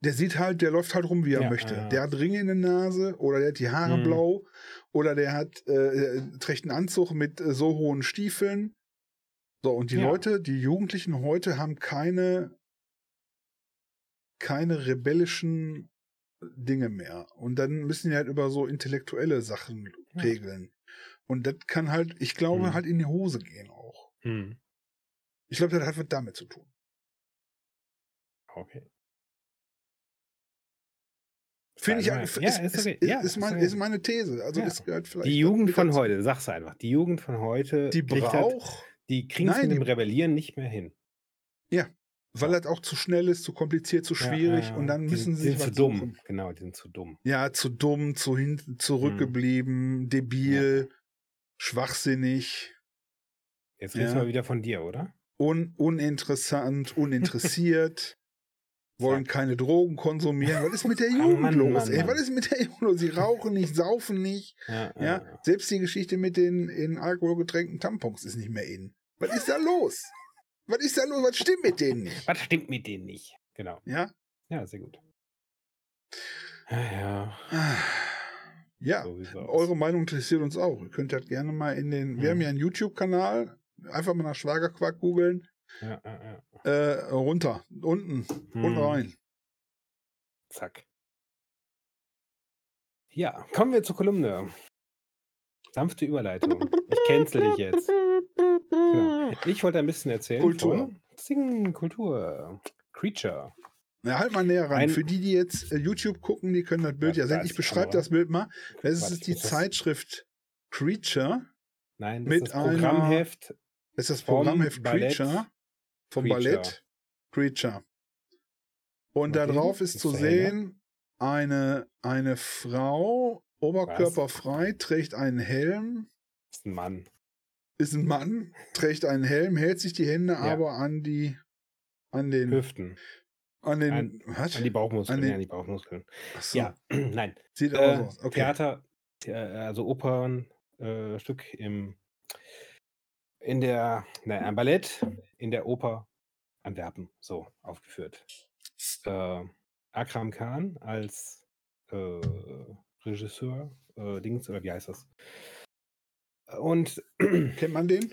der sieht halt, der läuft halt rum, wie er Ja, möchte. Der hat Ringe in der Nase oder der hat die Haare Mhm. blau oder der hat äh, äh, trägt einen Anzug mit äh, so hohen Stiefeln. So, und die. Leute, die Jugendlichen heute haben keine, keine rebellischen Dinge mehr. Und dann müssen die halt über so intellektuelle Sachen Ja. regeln. Und das kann halt, ich glaube, Mhm. halt in die Hose gehen auch. Hm. Ich glaube, das hat was damit zu tun. Okay. Finde ich, Ja, ist, ja, ist, okay. ist, Ja, ist, ist mein, okay. ist meine These. Also Ja. ist halt vielleicht Die Jugend von heute, sag's einfach. Die Jugend von heute, Die kriegt halt, braucht, die kriegen es mit dem Rebellieren nicht mehr hin. Weil das auch zu schnell ist, zu kompliziert, zu Ja, schwierig ja, ja. und dann müssen sie sind was zu dumm. suchen. Genau, die sind zu dumm. Ja, zu dumm, zu hinten zurückgeblieben, debil, schwachsinnig, Jetzt redest Ja. mal wieder von dir, oder? un uninteressant, uninteressiert, wollen keine Drogen konsumieren. Was ist mit der Jugend Mann, los? Mann, ey? Mann. Was ist mit der Jugend los? Sie rauchen nicht, saufen nicht. Ja, Ja, selbst die Geschichte mit den in Alkohol getränkten Tampons ist nicht mehr in. Was ist da los? Was ist da los? Was stimmt mit denen nicht? Was stimmt mit denen nicht? Genau. Ja? Ja, sehr gut. Ja, ja. Ja, So eure Meinung interessiert uns auch. Ihr könnt halt gerne mal in den. Wir Mhm. haben ja einen YouTube-Kanal. Einfach mal nach Schwagerquark googeln. Ja, ja, ja. Äh, runter, unten und Hm, rein. Zack. Ja, kommen wir zur Kolumne. Sanfte Überleitung. Ich cancel dich jetzt. Ich wollte ein bisschen erzählen Kultur. Singen, Kultur, Creature. Ja, halt mal näher ran. Ein- Für die, die jetzt äh, YouTube gucken, die können das Bild Ja, ja sehen. Ich beschreibe das Bild mal. Das Warte, ist die Zeitschrift Creature. Nein, das Mit ist das einer- Programmheft. Das ist das Programmheft Ballett Creature. Vom Creature. Ballett Creature. Und da drauf ist zu sehen, eine, eine Frau, oberkörperfrei, trägt einen Helm, Das ist ein Mann. Ist ein Mann, trägt einen Helm, hält sich die Hände Ja. aber an die, an den, Hüften. an den, An- was? An die Bauchmuskeln. An den- ja, die Bauchmuskeln. Achso, Ja, nein. sieht Äh, aber so aus. Okay. Theater, The- also Opernstück äh, im in der, nein, ein Ballett in der Oper Antwerpen so aufgeführt. Äh, Akram Khan als äh, Regisseur, äh, Dings, oder wie heißt das? Und Kennt man den?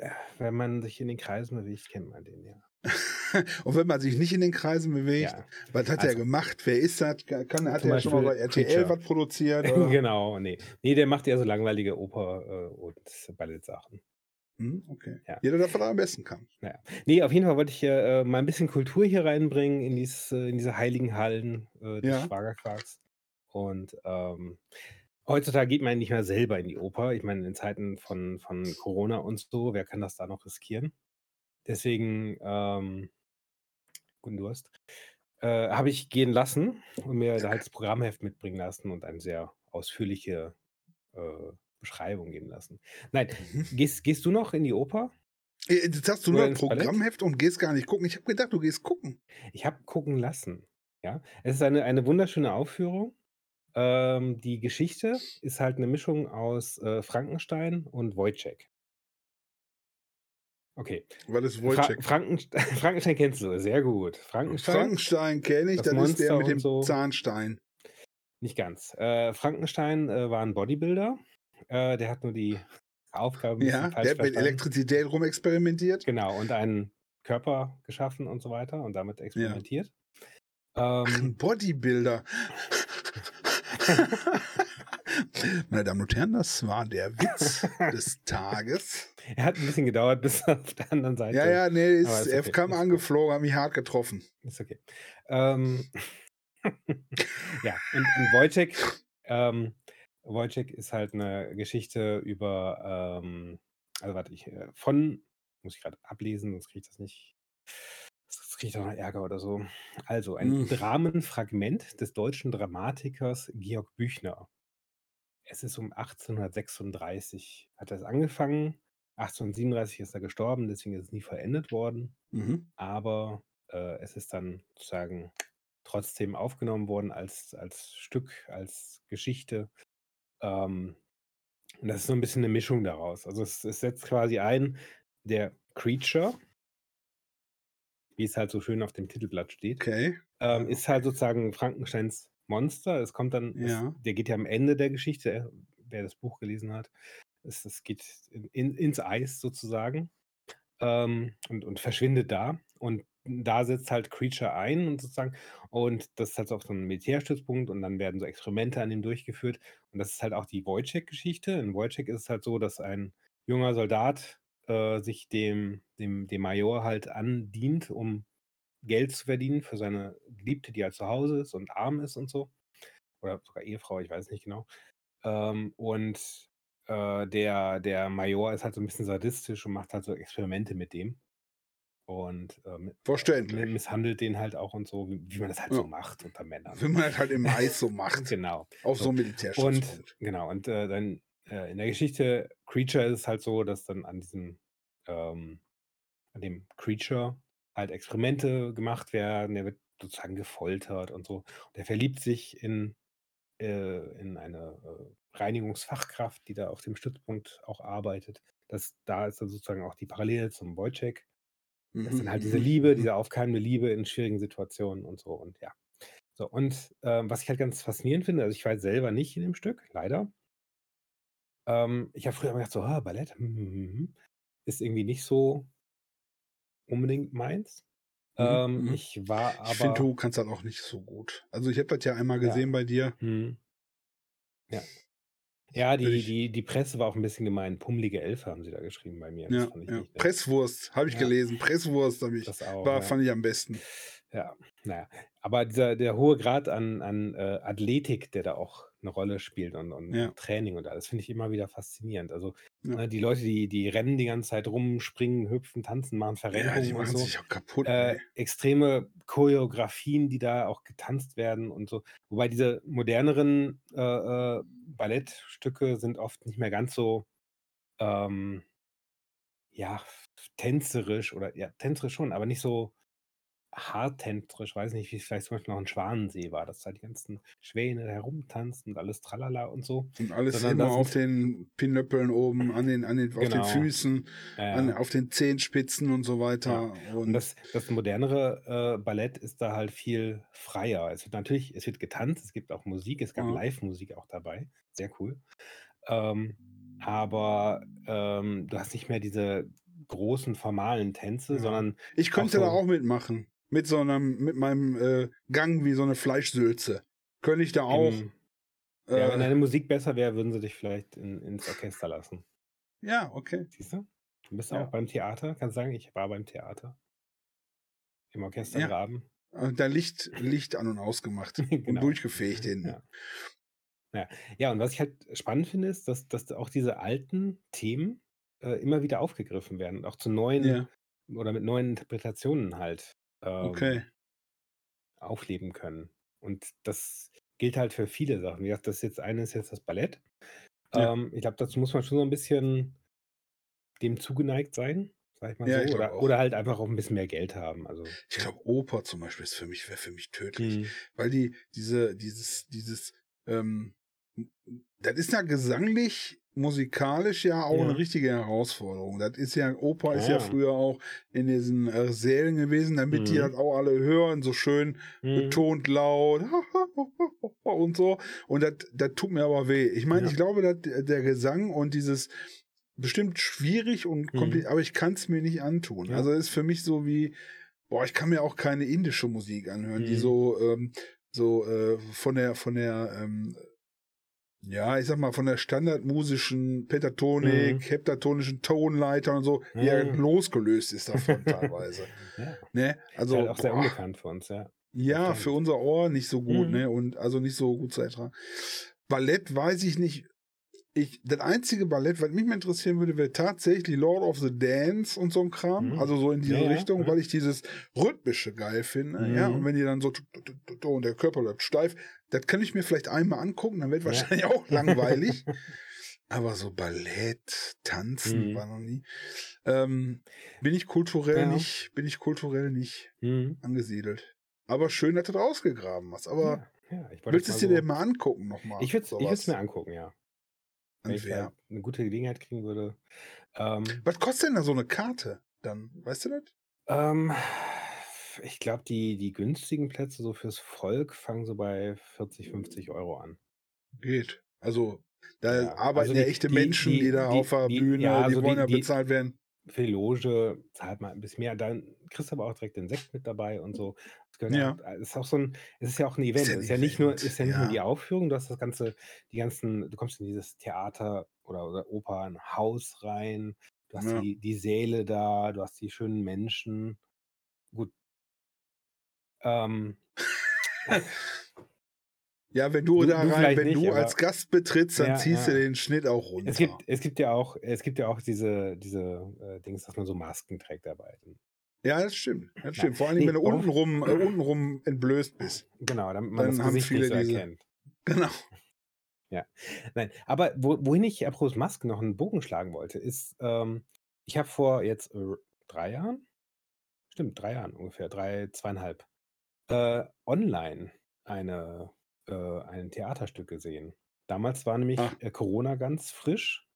äh, wenn man sich in den Kreisen bewegt, kennt man den, ja. Und wenn man sich nicht in den Kreisen bewegt, ja. was hat Also- er gemacht? Wer ist das? Kann, hat er schon mal bei RTL Creature. was produziert? Genau, nee. Nee, der macht ja so langweilige Oper- äh, und Ballettsachen. Hm, okay. Ja. Jeder, er am besten kann. Naja. Nee, auf jeden Fall wollte ich hier äh, mal ein bisschen Kultur hier reinbringen in, dies, äh, in diese heiligen Hallen äh, des Ja. Schwagerquarks. Und ähm, heutzutage geht man nicht mehr selber in die Oper. Ich meine, in Zeiten von, von Corona und so, wer kann das da noch riskieren? Deswegen, ähm, guten Durst, äh, habe ich gehen lassen und mir da halt das Programmheft mitbringen lassen und eine sehr ausführliche äh, Beschreibung geben lassen. Nein, Mhm. gehst, gehst du noch in die Oper? Äh, Jetzt hast du nur Ballett? Programmheft und gehst gar nicht gucken. Ich habe gedacht, du gehst gucken. Ich habe gucken lassen. Ja, es ist eine, eine wunderschöne Aufführung. Ähm, die Geschichte ist halt eine Mischung aus äh, Frankenstein und Wojciech. Okay. Weil es Fra Wojciech. Frankenstein, Frankenstein kennst du, sehr gut. Frankenstein, Frankenstein kenne ich, Das das, ist der Monster mit dem so. Zahnstein. nicht ganz. Äh, Frankenstein äh, war ein Bodybuilder. Äh, der hat nur die Aufgabe ein bisschen Ja, der hat mit verstanden. Elektrizität rumexperimentiert. Genau, und einen Körper geschaffen und so weiter und damit experimentiert. Ähm, Ein Bodybuilder. Meine Damen und Herren, das war der Witz des Tages. er hat ein bisschen gedauert bis auf der anderen Seite. Ja, ja, nee, ist, ist er okay, kam ist angeflogen, hat mich hart getroffen. Ist okay. Ähm, Ja, und und Wojciech ähm, Wojciech ist halt 'ne Geschichte über, ähm also warte, ich, äh von muss ich grad ablesen, sonst kriege ich das nicht sonst kriege ich da noch Ärger oder so. Also, ein Hm. Dramenfragment des deutschen Dramatikers Georg Büchner. Es ist um 1836 hat das angefangen. 1837 ist er gestorben, deswegen ist es nie vollendet worden. Mhm. Aber, äh, es ist dann sozusagen trotzdem aufgenommen worden als als Stück, als Geschichte. Ähm, und das ist so 'n bisschen 'ne Mischung daraus. Also, es es setzt quasi ein, der Creature wie es halt so schön auf dem Titelblatt steht, Okay. ähm, ist halt sozusagen Frankensteins Monster. Es kommt dann es Ja. der geht ja am Ende der Geschichte, äh, wer das Buch gelesen hat es es geht in in ins Eis sozusagen, ähm, und und verschwindet da. Und da setzt halt Creature ein und sozusagen und das ist halt auch so 'n Militärstützpunkt und dann werden so Experimente an ihm durchgeführt. Und das ist halt auch die Wojciech-Geschichte. In Wojciech ist es halt so, dass ein junger Soldat, äh, sich dem dem dem Major halt andient, um Geld zu verdienen für seine Geliebte, die halt zu Hause ist und arm ist und so. Oder sogar Ehefrau, ich weiß nicht genau. Ähm, und, äh, der der Major ist halt so 'n bisschen sadistisch und macht halt so Experimente mit dem. Und, ähm, äh, misshandelt den halt auch und so, wie wie man das halt so Ja. macht unter Männern. Wie man das halt im Eis so macht. Genau. Auf So. so 'm Und Militärstützpunkt. genau, und, äh, dann, äh, in der Geschichte Creature ist es halt so, dass dann an diesem ähm, an dem Creature halt Experimente gemacht werden. Der wird sozusagen gefoltert und so. Und der verliebt sich in äh, in eine, äh, Reinigungsfachkraft, die da auf dem Stützpunkt auch arbeitet. Das da ist dann sozusagen auch die Parallele zum Wojciech. Das ist Mhm, dann halt diese mhm, Liebe, mhm. diese aufkeimende Liebe in schwierigen Situationen und so und ja. So und, ähm, was ich halt ganz faszinierend finde also, ich war jetzt selber nicht in dem Stück, leider. Ähm, ich habe früher immer gedacht so: „Ah, Ballett, hm, hm, hm, hm, ist irgendwie nicht so unbedingt meins.“ Mhm, Ähm, mhm. ich war Ich finde, aber du kannst das auch nicht so gut. Also, ich habe das ja einmal Ja. gesehen bei dir. Mhm. Ja. Ja, die ich die die Presse war auch 'n bisschen gemein. „Pummelige Elfe“ haben sie da geschrieben bei mir. Das Ja, ja. Presswurst habe ich Ja. gelesen. Presswurst habe ich Das auch, war ja. fand ich am besten. Ja, na ja. Aber dieser der hohe Grad an an, äh, Athletik, der da auch 'ne Rolle spielt und und Ja. Training und alles, finde ich immer wieder faszinierend. Also, Ja. ne, die Leute, die die rennen die ganze Zeit rum, springen, hüpfen, tanzen, machen Ja, die Verrenkungen und machen so. sich auch kaputt, Äh, extreme Choreografien, die da auch getanzt werden und so. Wobei diese moderneren, äh, äh, Ballettstücke sind oft nicht mehr ganz so, ähm ja, tänzerisch oder ja, tänzerisch schon, aber nicht so hart tänzerisch. Weiß nicht, wie es vielleicht zum Beispiel noch in „Schwanensee“ war, dass da die ganzen Schwäne herumtanzen und alles Tralala und so. Und alles Sondern da immer auf den Pinöppeln oben, an den an den auf den Genau. Füßen, Ja, an ja. auf den Zehenspitzen und so Ja. weiter Und und das das modernere, äh, Ballett ist da halt viel freier. Es wird natürlich es wird getanzt, es gibt auch Musik, es gab Ja. Livemusik auch dabei, sehr cool. Ähm, aber, ähm, du hast nicht mehr diese großen formalen Tänze, Ja. sondern Ich könnte da so auch mitmachen. Mit so 'nem mit meinem, äh, Gang wie so 'ne Fleischsülze. Könnte ich da auch, Im ja, wenn äh deine Musik besser wäre, würden sie dich vielleicht in ins Orchester lassen. Ja, okay. Siehst du? Du bist Ja. auch beim Theater. Kannst sagen: „Ich war beim Theater.“ Im Orchester Ja. Äh, da Licht Licht an und ausgemacht und Genau. durchgefegt hinten. Ja. Ja. Ja, und was ich halt spannend finde, ist, dass dass auch diese alten Themen, äh, immer wieder aufgegriffen werden und auch zu neuen Ja. oder mit neuen Interpretationen halt, Okay. ähm aufleben können. Und das gilt halt für viele Sachen. Wie gesagt, das jetzt eine ist jetzt das Ballett. Ja. Ähm, ich glaube, dazu muss man schon so 'n bisschen dem zugeneigt sein, sage ich mal Ja, so, ich oder oder halt einfach auch 'n bisschen mehr Geld haben. Also, Ich glaube, Oper zum Beispiel ist für mich wäre für mich tödlich, Mhm. weil die diese dieses dieses, ähm das ist ja gesanglich, musikalisch ja auch Ja. richtige Herausforderung. Das ist ja Oper ist ja Ja. früher auch in diesen, äh, Sälen gewesen, damit die Mhm. das auch alle hören, so schön Mhm. betont laut und so. Und das das tut mir aber weh. Ich meine, Ja. ich glaube, dass der Gesang und dieses bestimmt schwierig und kompli Mhm. aber ich kann's mir nicht antun. Ja. Also, ist für mich so wie boah, ich kann mir auch keine indische Musik anhören, die Mhm. so, ähm so, äh, von der von der, ähm ja, ich sage mal, von der standardmusischen Pentatonik, Mhm. heptatonischen Tonleiter und so, ja Ja. losgelöst ist davon teilweise. Ja. Ne? Ist Also, halt auch sehr boah. unbekannt für uns, ja. Ja, für unser Ohr nicht so gut, Mhm. ne? Und also nicht so gut zu ertragen. Ballett weiß ich nicht. Ich, das einzige Ballett, was mich mal interessieren würde, wäre tatsächlich Lord of the Dance und so ein Kram. Mhm. Also so in diese Ja, ja, Richtung, ja. weil ich dieses Rhythmische geil finde. Ja, Mhm. und wenn die dann so und der Körper bleibt steif, das kann ich mir vielleicht einmal angucken, dann wird Ja. wahrscheinlich auch langweilig. Aber so Ballett, Tanzen Mhm. war noch nie. Ähm, bin ich kulturell Ja. nicht, bin ich kulturell nicht Mhm. angesiedelt. Aber schön, dass du das ausgegraben hast. Aber ja, ja, willst du es dir mal denn mal angucken nochmal? Ich würde es mir angucken, ja. Und ich eine gute Gelegenheit kriegen würde. Ähm, Was kostet denn da so eine Karte dann? Weißt du das? ähm, ich glaube, die, die günstigen Plätze so fürs Volk fangen so bei 40, 50 Euro an. Geht. Also, da Ja, arbeiten also ja die- echte die- Menschen, die, die- da auf der Bühne, ja, die also wollen ja bezahlt werden. Für die Loge zahlt man ein bisschen mehr. Dann kriegst du aber auch direkt den Sekt mit dabei und so. Gehört Ja. auch, ist auch so ein, es ist ja auch ein Event. ja Es ist ja nicht nur, ist ja nicht ja. nur die Aufführung, du hast das ganze, die ganzen, du kommst in dieses Theater oder, oder Opernhaus rein, du hast die, die Säle da, du hast die schönen Menschen. Gut. Ähm, Ja, wenn du, Du- da rein, wenn nicht, du als Gast betrittst, dann Ja, ziehst ja. du den Schnitt auch runter. es gibt, es gibt ja auch, es gibt ja auch diese, diese äh, Dings, dass man so Masken trägt dabei. ja, das stimmt. Das stimmt. Vor allem, Nee, wenn du untenrum, äh, untenrum entblößt bist. Genau, damit man Dann das haben Gesicht viele nicht so diese- erkennt. Genau. Nein, aber wo, wohin ich apropos Maske noch einen Bogen schlagen wollte, ist, ähm, ich habe vor jetzt äh, drei Jahren, stimmt, drei Jahren ungefähr, drei, zweieinhalb, äh, online eine, äh, ein Theaterstück gesehen. Damals war nämlich Ah. äh, Corona ganz frisch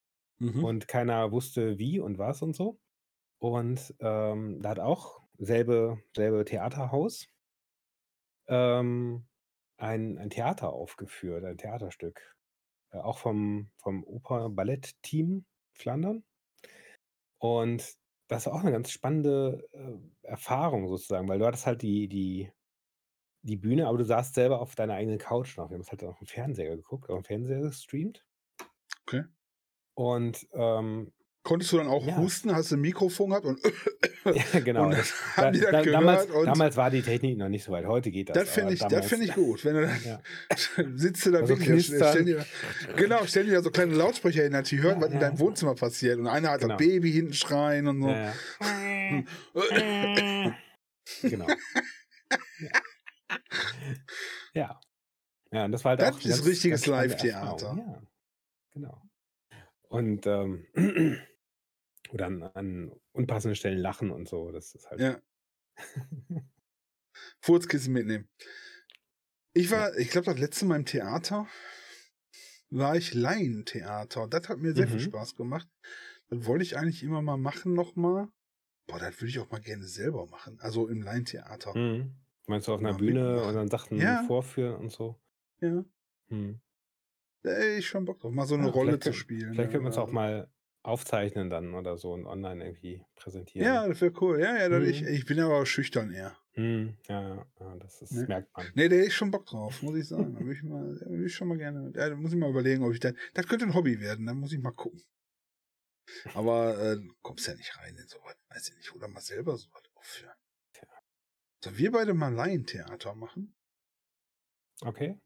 Mhm. und keiner wusste wie und was und so. Und ähm, da hat auch selbe, selbe Theaterhaus ähm, ein, ein Theater aufgeführt, ein Theaterstück. Äh, auch vom, vom Oper-Ballett-Team Flandern. Und das war auch eine ganz spannende äh, Erfahrung sozusagen, weil du hattest halt die, die, die Bühne, aber du saßt selber auf deiner eigenen Couch noch. Wir haben es halt auf dem Fernseher geguckt, auf dem Fernseher gestreamt. Okay. Und ähm, Konntest du dann auch Ja. husten? Hast du ein Mikrofon gehabt? Und, ja, genau. und haben die das da, damals, damals war die Technik noch nicht so weit. Heute geht das. das finde ich, das finde ich gut. Wenn du dann Ja. sitzt du da Also wirklich, stell dir, genau, stell dir da so kleine Lautsprecher hin, dass die hören, Ja, was in ja. deinem Wohnzimmer passiert. Und einer hat Genau. das Baby hinten schreien und so. Ja, ja. genau. Ja. Ja, und das war halt Das auch. eine ist richtiges Live-Theater. Ja, genau. Und ähm, oder an, an unpassenden Stellen lachen und so. Das ist halt. Ja. Furzkissen mitnehmen. Ich war, ich glaube, das letzte Mal im Theater war ich Laientheater. Das hat mir sehr viel Mhm. Spaß gemacht. Das wollte ich eigentlich immer mal machen nochmal. Boah, das würde ich auch mal gerne selber machen. Also im Laientheater. Mhm. Meinst du auf einer Mal Bühne und dann Sachen Ja. vorführen und so? Ja. Hm. Da hätte ich schon Bock drauf, mal so eine Ja, Rolle zu spielen. Vielleicht könnte man es ja. auch mal aufzeichnen dann oder so und online irgendwie präsentieren. Ja, das wäre cool. Ja, ja, Mhm. ich, ich bin aber schüchtern eher. Hm, ja, ja, ja, das ist, Ne? merkt man. Nee, da hätte ich schon Bock drauf, muss ich sagen. Da würde ich, mal, da würde ich schon mal gerne. Ja, da muss ich mal überlegen, ob ich das. Das könnte ein Hobby werden, da muss ich mal gucken. Aber äh, du kommst ja nicht rein in sowas, weiß ich nicht. Oder mal selber sowas aufführen. Sollen wir beide mal Laientheater machen? Okay.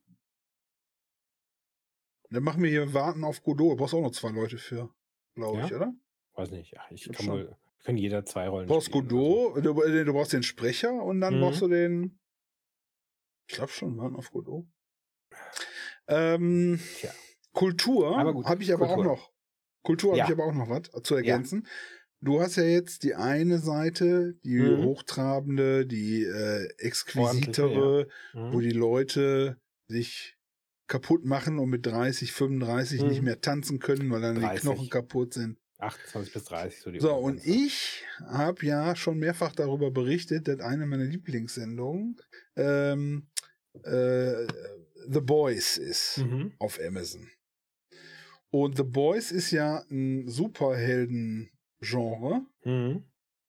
Dann machen wir hier Warten auf Godot. Du brauchst auch noch zwei Leute für, glaube ich, Ja? oder? Weiß nicht. Ach, ich kann wohl, können jeder zwei Rollen Du brauchst spielen oder so. Godot, du, äh, du brauchst den Sprecher und dann Mhm. brauchst du den. Ich glaube schon, Warten auf Godot. Ähm, Tja. Kultur habe ich aber Kultur. auch noch. Kultur habe Ja. ich aber auch noch was zu ergänzen. Du hast ja jetzt die eine Seite, die Mhm. hochtrabende, die äh, exquisitere, wo Mhm. die Leute sich kaputt machen und mit 30, 35 nicht Mhm. mehr tanzen können, weil dann 30. die Knochen kaputt sind. 28 bis 30, so die So, und ich habe ja schon mehrfach darüber berichtet, dass eine meiner Lieblingssendungen ähm, äh, The Boys ist Mhm. auf Amazon. Und The Boys ist ja ein Superhelden-Genre. Mhm.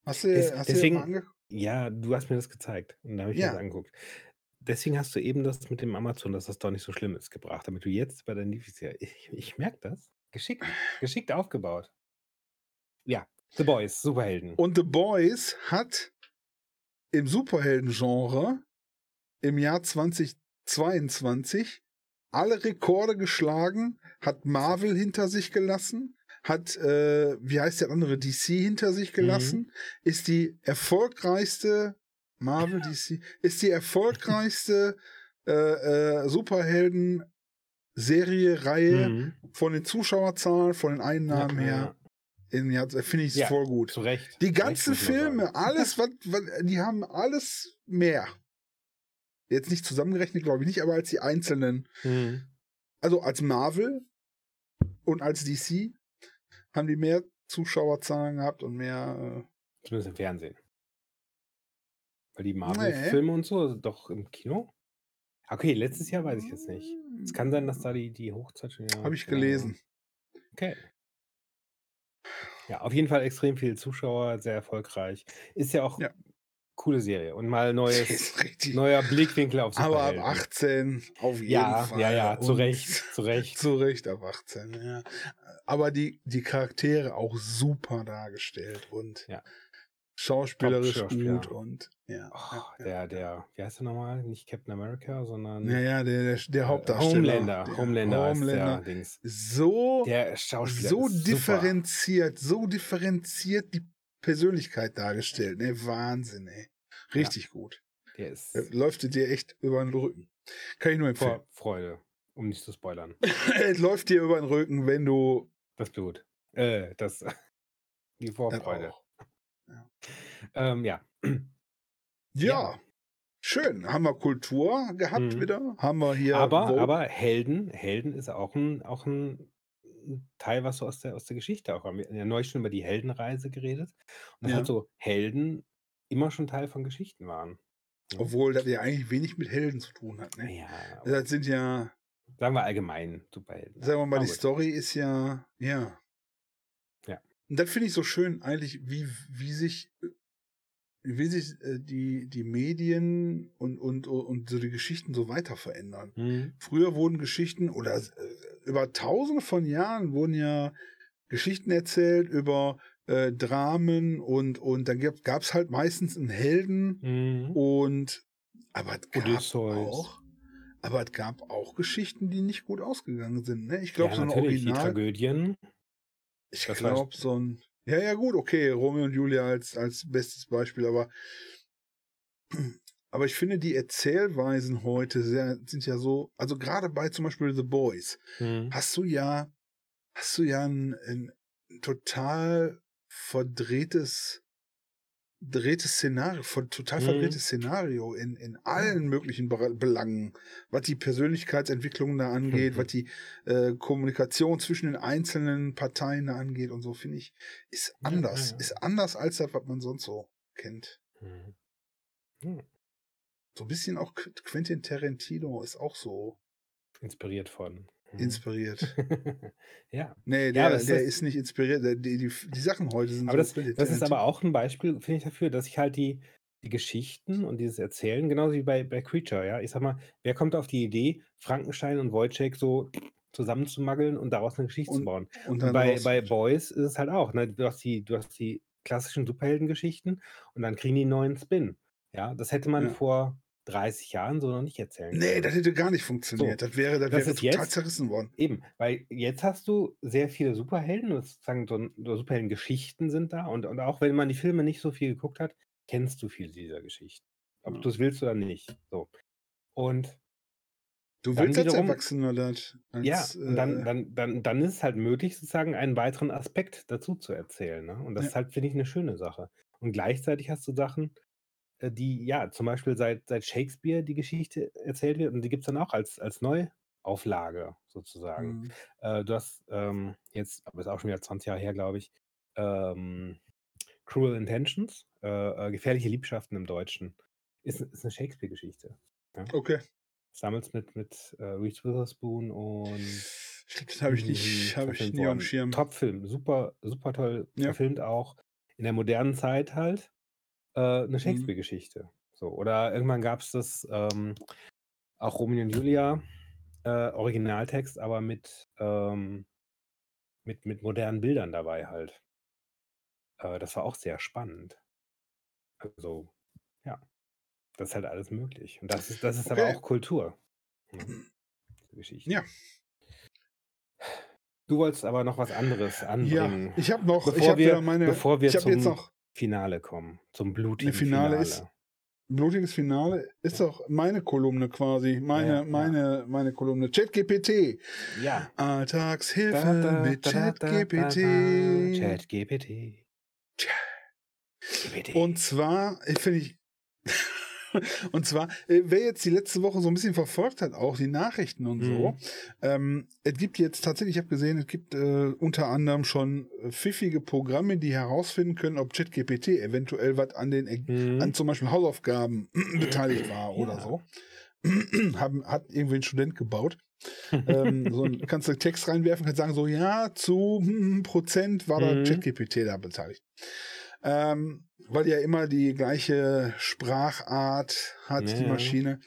Hast du, Des- hast deswegen- du Ja, du hast mir das gezeigt und da habe ich Ja. mir das angeguckt. Deswegen hast du eben das mit dem Amazon, dass das doch nicht so schlimm ist, gebracht, damit du jetzt bei deinem Lieblingsserie. Ich, ich merke das. Geschickt, geschickt aufgebaut. Ja, The Boys, Superhelden. Und The Boys hat im Superhelden-Genre im Jahr 2022 alle Rekorde geschlagen, hat Marvel hinter sich gelassen, hat, äh, wie heißt der andere, DC hinter sich gelassen, mhm. ist die erfolgreichste, Marvel, DC, ist die erfolgreichste äh, äh, Superhelden-Serie, Reihe mhm. von den Zuschauerzahlen, von den Einnahmen ja, her. In, ja, finde ich ja, voll gut. Zu Recht. Die ganzen Filme, alles, was, was, die haben alles mehr. Jetzt nicht zusammengerechnet, glaube ich nicht, aber als die einzelnen. Mhm. Also als Marvel und als DC haben die mehr Zuschauerzahlen gehabt und mehr. Äh Zumindest im Fernsehen. Weil die Marvel-Filme nee. und so doch im Kino. Okay, letztes Jahr weiß ich jetzt nicht. Es kann sein, dass da die, die Hochzeit schon. Ja, Habe ich gelesen. Okay. Ja, auf jeden Fall extrem viele Zuschauer, sehr erfolgreich. Ist ja auch ja. Coole Serie und mal neues, neuer Blickwinkel auf Aber ab 18 auf jeden ja, Fall. Ja, ja, zu Recht, zu Recht. zu Recht ab 18, ja. Aber die, die Charaktere auch super dargestellt und ja. schauspielerisch gut und ja, oh, Der, der, wie heißt der nochmal? Nicht Captain America, sondern. Ja, ja, der, der, der Hauptdarsteller. Homelander. Der Homelander, Homelander. Der. So, der Schauspieler so differenziert, super. so differenziert die Persönlichkeit dargestellt. Ne, Wahnsinn, ey. Richtig ja. gut. Der ist. Der läuft dir echt über den Rücken. Kann ich nur empfehlen. Vor Freude, um nicht zu spoilern. läuft dir über den Rücken, wenn du. Das Blut. Äh, das. Die Vorfreude. Ja. Ähm, ja. Ja. ja. Schön. Haben wir Kultur gehabt mhm. wieder? Haben wir hier. Aber, aber Helden, Helden ist auch ein, auch ein Teil, was so aus der, aus der Geschichte auch. Wir haben ja neulich schon über die Heldenreise geredet. Und ja. halt so Helden immer schon Teil von Geschichten waren. Ja. Obwohl das ja eigentlich wenig mit Helden zu tun hat. Ne? Ja. Das sind ja. Sagen wir allgemein Superhelden. Sagen wir mal, die Story ist ja. Ja. Ja. Und das finde ich so schön, eigentlich, wie, wie sich wie sich äh, die, die Medien und, und, und so die Geschichten so weiter verändern. Mhm. Früher wurden Geschichten oder äh, über tausende von Jahren wurden ja Geschichten erzählt über äh, Dramen und, und dann gab es halt meistens einen Helden mhm. und aber es gab auch aber es gab auch Geschichten, die nicht gut ausgegangen sind. Ne? Ich glaube, ja, so eine Original... Die Tragödien. Ich glaube, so ein ja, ja, gut, okay, Romeo und Julia als, als bestes Beispiel, aber, aber ich finde, die Erzählweisen heute sehr, sind ja so, also gerade bei zum Beispiel The Boys, hm. hast du ja, hast du ja ein, ein total verdrehtes verdrehtes Szenario, total verdrehtes mhm. Szenario in, in allen möglichen Belangen, was die Persönlichkeitsentwicklung da angeht, mhm. was die äh, Kommunikation zwischen den einzelnen Parteien da angeht und so, finde ich, ist anders. Ja, ja. Ist anders als das, was man sonst so kennt. Mhm. Hm. So ein bisschen auch Quentin Tarantino ist auch so. Inspiriert von. Mhm. Inspiriert. ja. Nee, der, ja, der ist, ist, nicht inspiriert. Die, die, die, Sachen heute sind aber so das, das ist aber auch ein Beispiel, finde ich, dafür, dass ich halt die, die Geschichten und dieses Erzählen, genauso wie bei, bei Creature, ja. Ich sag mal, wer kommt auf die Idee, Frankenstein und Wojciech so zusammenzumaggeln und daraus eine Geschichte und, zu bauen? Und, und bei, bei Boys ist es halt auch, ne? Du hast die, du hast die klassischen Superheldengeschichten und dann kriegen die einen neuen Spin. Ja, das hätte man ja. vor 30 Jahren so noch nicht erzählen können. Nee, das hätte gar nicht funktioniert. So, das wäre, das, das wäre total jetzt, zerrissen worden. Eben, weil jetzt hast du sehr viele Superhelden, sozusagen so, so Superhelden-Geschichten sind da und, und auch wenn man die Filme nicht so viel geguckt hat, kennst du viele dieser Geschichten. Ob ja. du es willst oder nicht. So. Und Du willst wiederum, als Erwachsener das. Als, ja, und dann, äh, dann, dann, dann ist es halt möglich, sozusagen einen weiteren Aspekt dazu zu erzählen. Ne? Und das ja. ist halt, finde ich, eine schöne Sache. Und gleichzeitig hast du Sachen, die ja zum Beispiel seit, seit Shakespeare die Geschichte erzählt wird und die gibt es dann auch als, als Neuauflage sozusagen. Mhm. Äh, du hast ähm, jetzt, aber ist auch schon wieder 20 Jahre her, glaube ich, ähm, Cruel Intentions, äh, äh, gefährliche Liebschaften im Deutschen. Ist, ist eine Shakespeare-Geschichte. Ja? Okay. Sammels mit, mit äh, Reese Witherspoon und. Das habe ich nicht, habe ich nie am Schirm. Top-Film, super, super toll ja. verfilmt auch. In der modernen Zeit halt äh, 'ne Mhm. Shakespeare-Geschichte. So, oder irgendwann gab es das, ähm, auch Romeo und Julia, äh, Originaltext, aber mit, ähm mit mit modernen Bildern dabei halt. Äh, das war auch sehr spannend. Also, ja. Das ist halt alles möglich. Und das ist, das ist Okay. aber auch Kultur. Ja. Geschichte. Ja. Du wolltest aber noch was anderes anbringen. Ja, ich habe noch, ich bevor habe wir, wieder meine, bevor wir ich habe jetzt noch Finale kommen. Zum blutigen Finale Finale. ist- blutiges Finale, ist doch meine Kolumne quasi, meine, Ja, ja. meine, meine Kolumne. ChatGPT. ja. Alltagshilfe Da, da, mit ChatGPT. ChatGPT. Und zwar, ich finde ich, und zwar, äh, wer jetzt die letzte Woche so ein bisschen verfolgt hat, auch die Nachrichten und so, Mhm. ähm, es gibt jetzt tatsächlich, ich habe gesehen, es gibt äh, unter anderem schon äh, pfiffige Programme, die herausfinden können, ob ChatGPT eventuell was an den Mhm. an zum Beispiel Hausaufgaben beteiligt war oder Ja. so. Haben, hat irgendwie ein Student gebaut. ähm, so ein, kannst du Text reinwerfen, kannst sagen, so ja, zu hm, Prozent war da Mhm. ChatGPT da beteiligt. Ähm, weil ja immer die gleiche Sprachart hat, die Ja. Maschine.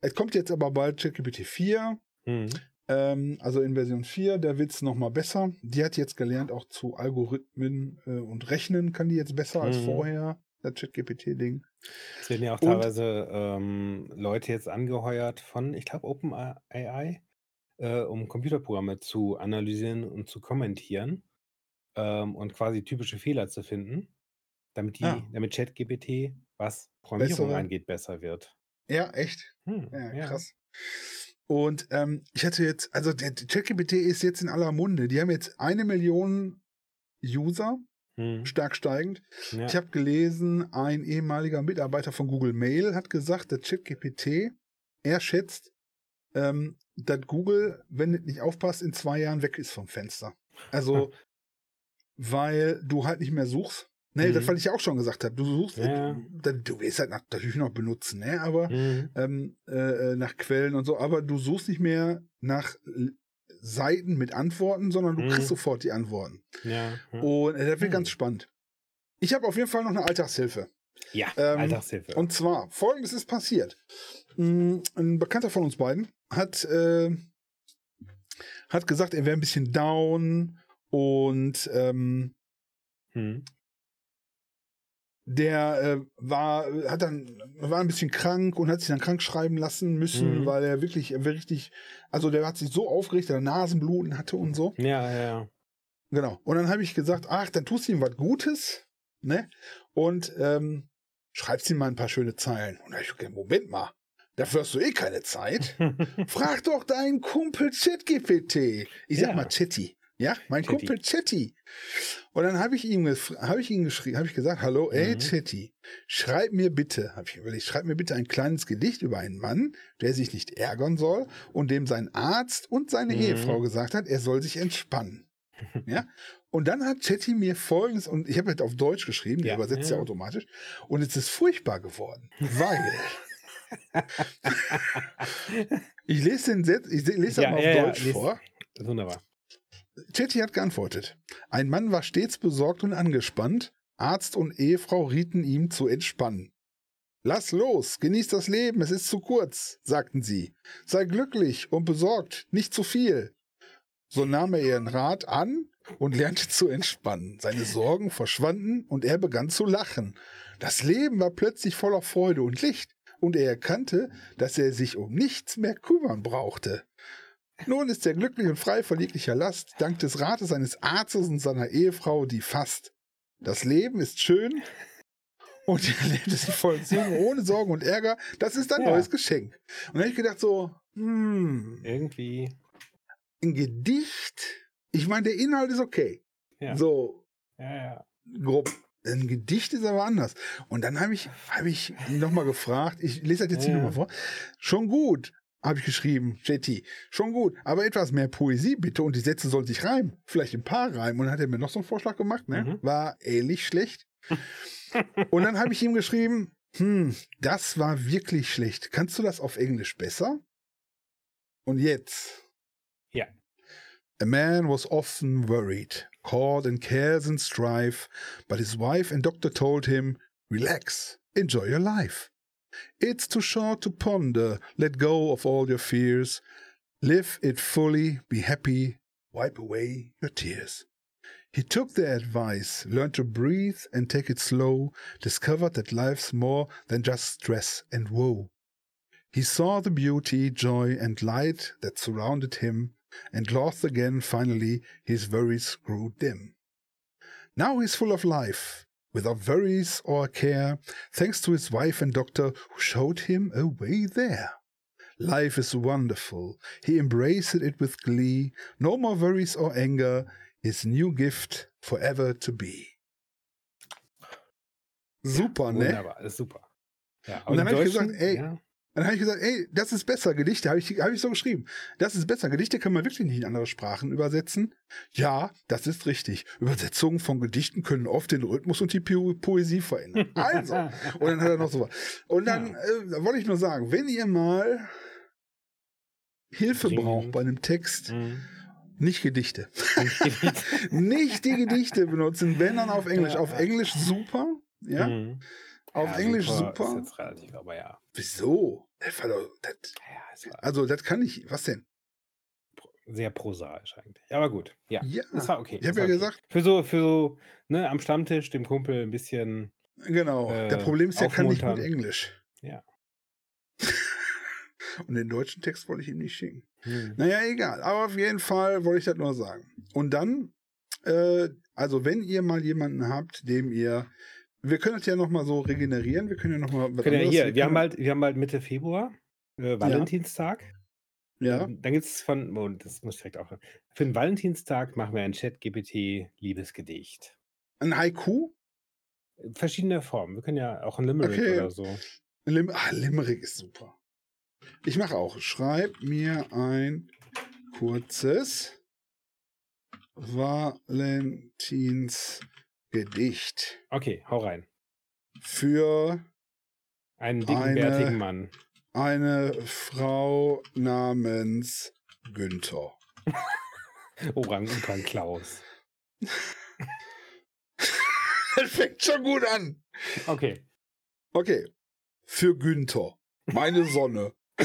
Es kommt jetzt aber bald ChatGPT 4, Mhm. ähm, also in Version 4, da wird's noch mal besser. Die hat jetzt gelernt, auch zu Algorithmen äh, und Rechnen kann die jetzt besser als Mhm. vorher, das ChatGPT-Ding. Es werden ja auch Und- teilweise ähm, Leute jetzt angeheuert von, ich glaube, OpenAI, äh, um Computerprogramme zu analysieren und zu kommentieren ähm, und quasi typische Fehler zu finden, damit die, Ja. damit ChatGPT, was Programmierung angeht, besser wird. Ja, echt? Hm, Ja, krass. Und ähm, ich hatte jetzt, also ChatGPT ist jetzt in aller Munde. Die haben jetzt eine Million User, Hm, stark steigend. ja. Ich habe gelesen, ein ehemaliger Mitarbeiter von Google Mail hat gesagt, der ChatGPT, er schätzt, ähm, dass Google, wenn es nicht aufpasst, in zwei Jahren weg ist vom Fenster. Also, weil du halt nicht mehr suchst. Nee, Mhm. das, was ich ja auch schon gesagt habe. Du suchst, Ja. äh, du, du willst halt natürlich noch benutzen, ne? Aber Hm, ähm, äh, nach Quellen und so, aber du suchst nicht mehr nach Seiten mit Antworten, sondern du Mhm. kriegst sofort die Antworten. ja, ja. Und äh, das wird Mhm. ganz spannend. Ich habe auf jeden Fall noch eine Alltagshilfe. ja, ähm, Alltagshilfe. Und zwar, folgendes ist passiert. Mm, Ein Bekannter von uns beiden hat, äh, hat gesagt, er wäre ein bisschen down und ähm, Hm, der äh, war, hat dann, war ein bisschen krank und hat sich dann krank schreiben lassen müssen, Mhm. weil er wirklich, er richtig, also der hat sich so aufgeregt, dass er Nasenbluten hatte und so. ja, ja, ja. Genau. Und dann habe ich gesagt, ach, dann tust du ihm was Gutes, ne? Und ähm, schreibst ihm mal ein paar schöne Zeilen. Und da ich gesagt, Moment mal, dafür hast du eh keine Zeit. Frag doch deinen Kumpel ChatGPT. Ich sag Ja. mal Chatty. Ja, mein Chatty. Kumpel Chatty. Und dann habe ich ihm, habe ich ihm geschrieben, habe ich gesagt, hallo, ey Mhm. Chatty, schreib mir bitte, habe ich überlegt, schreib mir bitte ein kleines Gedicht über einen Mann, der sich nicht ärgern soll und dem sein Arzt und seine Mhm. Ehefrau gesagt hat, er soll sich entspannen. Ja? Und dann hat Chatty mir folgendes, und ich habe halt auf Deutsch geschrieben, der Ja, übersetzt ja. ja. automatisch, und es ist furchtbar geworden, weil ich lese den Set, ich lese das Ja, mal auf Deutsch vor. Wunderbar. Chetty hat geantwortet. Ein Mann war stets besorgt und angespannt. Arzt und Ehefrau rieten ihm zu entspannen. Lass los, genieß das Leben, es ist zu kurz, sagten sie. Sei glücklich und besorgt, nicht zu viel. So nahm er ihren Rat an und lernte zu entspannen. Seine Sorgen verschwanden und er begann zu lachen. Das Leben war plötzlich voller Freude und Licht und er erkannte, dass er sich um nichts mehr kümmern brauchte. Nun ist er glücklich und frei von jeglicher Last, dank des Rates seines Arztes und seiner Ehefrau, die fasst. Das Leben ist schön und er lebt es in vollen Zügen, ohne Sorgen und Ärger. Das ist ein Ja. neues Geschenk. Und dann habe ich gedacht so, hm, Irgendwie. ein Gedicht, ich meine, der Inhalt ist okay. Ja. So, Ja, ja. grob. Ein Gedicht ist aber anders. Und dann habe ich, habe ich nochmal gefragt, ich lese das jetzt hier Ja. nochmal vor. Schon gut, habe ich geschrieben, JT. Schon gut, aber etwas mehr Poesie bitte und die Sätze sollen sich reimen. Vielleicht ein paar reimen. Und dann hat er mir noch so einen Vorschlag gemacht, ne? Mhm. War ähnlich schlecht. und dann habe ich ihm geschrieben, hm, das war wirklich schlecht. Kannst du das auf Englisch besser? Und jetzt. Ja. A man was often worried, caught in cares and strife, but his wife and doctor told him, Relax, enjoy your life. It's too short to ponder, let go of all your fears. Live it fully, be happy, wipe away your tears. He took their advice, learned to breathe and take it slow, discovered that life's more than just stress and woe. He saw the beauty, joy, and light that surrounded him, and lost again finally his worries grew dim. Now he's full of life, without worries or care, thanks to his wife and doctor who showed him a way there. Life is wonderful. He embraced it with glee. No more worries or anger. His new gift forever to be. Super, ne? Wunderbar, ist super. Ja, Und dann die hab ich gesagt, ey, ja, Dann habe ich gesagt, ey, das ist besser. Gedichte habe ich, hab ich so geschrieben. Das ist besser. Gedichte kann man wirklich nicht in andere Sprachen übersetzen. Ja, das ist richtig. Übersetzungen von Gedichten können oft den Rhythmus und die Po- Poesie verändern. Also, und dann hat er noch so was. Und dann äh, wollte ich nur sagen, wenn ihr mal Hilfe braucht bei einem Text, Mhm. nicht Gedichte. Nicht die Gedichte benutzen, wenn dann auf Englisch. Auf Englisch super. Ja, Mhm. auf Ja, Englisch Ist super. jetzt relativ, aber ja. Wieso? Das war doch, das, ja war also, das kann ich. Was denn? sehr prosaisch eigentlich. Aber gut, ja. Ja, Das war okay. ich habe ja okay. gesagt, Für so, für so, ne, am Stammtisch dem Kumpel ein bisschen. genau. äh, der Problem ist, er kann nicht aufmuntern. Englisch. Ja. Und den deutschen Text wollte ich ihm nicht schicken. Hm. Naja, egal. Aber auf jeden Fall wollte ich das nur sagen. Und dann, äh, also wenn ihr mal jemanden habt, dem ihr, wir können das ja nochmal so regenerieren. Wir können ja nochmal ja hier, wir können- haben bald, wir haben bald Mitte Februar, äh, Valentinstag. ja, Dann gibt es von, oh, das muss ich direkt auch. Für den Valentinstag machen wir ein Chat-GPT-Liebesgedicht. ein Haiku. Verschiedene Formen. Wir können ja auch ein Limerick Okay. oder so. Lim ah, Limerick ist super. Ich mache auch. Schreib mir ein kurzes Valentinsgedicht Okay, hau rein. für Einen dicken, Eine- bärtigen Mann. eine Frau namens Günther. Orang-Utan Klaus. Das fängt schon gut an. Okay. Okay. Für Günther. Meine Sonne.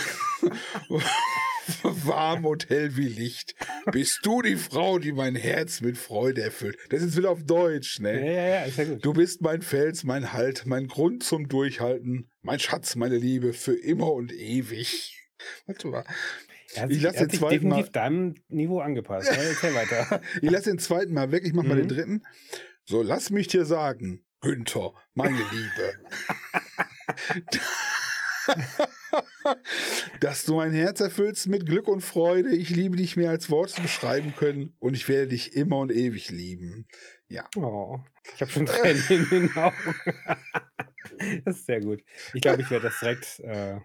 Warm und hell wie Licht. Bist du die Frau, die mein Herz mit Freude erfüllt. Das ist wieder auf Deutsch, Ja, ne? ja, ja, ist ja gut. Du bist mein Fels, mein Halt, mein Grund zum Durchhalten, mein Schatz, meine Liebe, für immer und ewig. Warte mal. Er hat ich sich, lass hat den zweiten definitiv Mal- deinem Niveau angepasst. Ja, erzähl weiter. Ich lasse den zweiten Mal weg, ich mach mal den Mhm. dritten. So, lass mich dir sagen, Günther, meine Liebe. dass du mein Herz erfüllst mit Glück und Freude. Ich liebe dich mehr als Worte beschreiben können und ich werde dich immer und ewig lieben. Oh, ich habe schon Tränen in den Augen. das ist sehr gut. Ich glaube, ich werde das direkt, äh,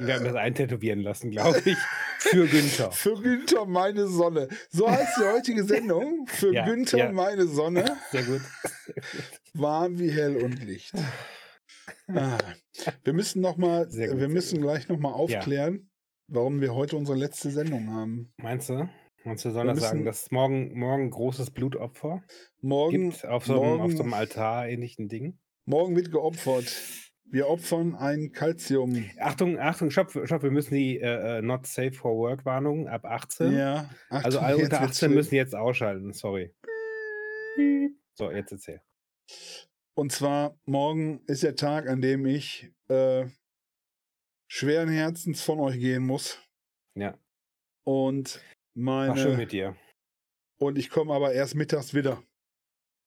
ich werde mir das eintätowieren lassen, glaube ich, für Günther. Für Günther, meine Sonne. So heißt die heutige Sendung. Für Ja, Günther, ja. meine Sonne. Sehr gut. Warm wie hell und Licht. Ah. Wir müssen noch mal, gut, wir müssen gut. gleich noch mal aufklären, warum wir heute unsere letzte Sendung haben. Meinst du? Meinst du, soll Wir das sagen, dass morgen, morgen großes Blutopfer Morgen, gibt auf so, einem, auf morgen, so einem Altar-ähnlichen Ding? morgen wird geopfert. Wir opfern ein Calcium. Achtung, Achtung, stopp, stopp, wir müssen die äh, äh, Not Safe for Work Warnung ab 18. Ja. also Achtung, alle jetzt unter wird's 18 schlimm. müssen jetzt ausschalten, sorry. So, jetzt erzähl. Und zwar morgen ist der Tag, an dem ich äh, schweren Herzens von euch gehen muss. Ja. Und War schön meine mit dir. und ich komme aber erst mittags wieder.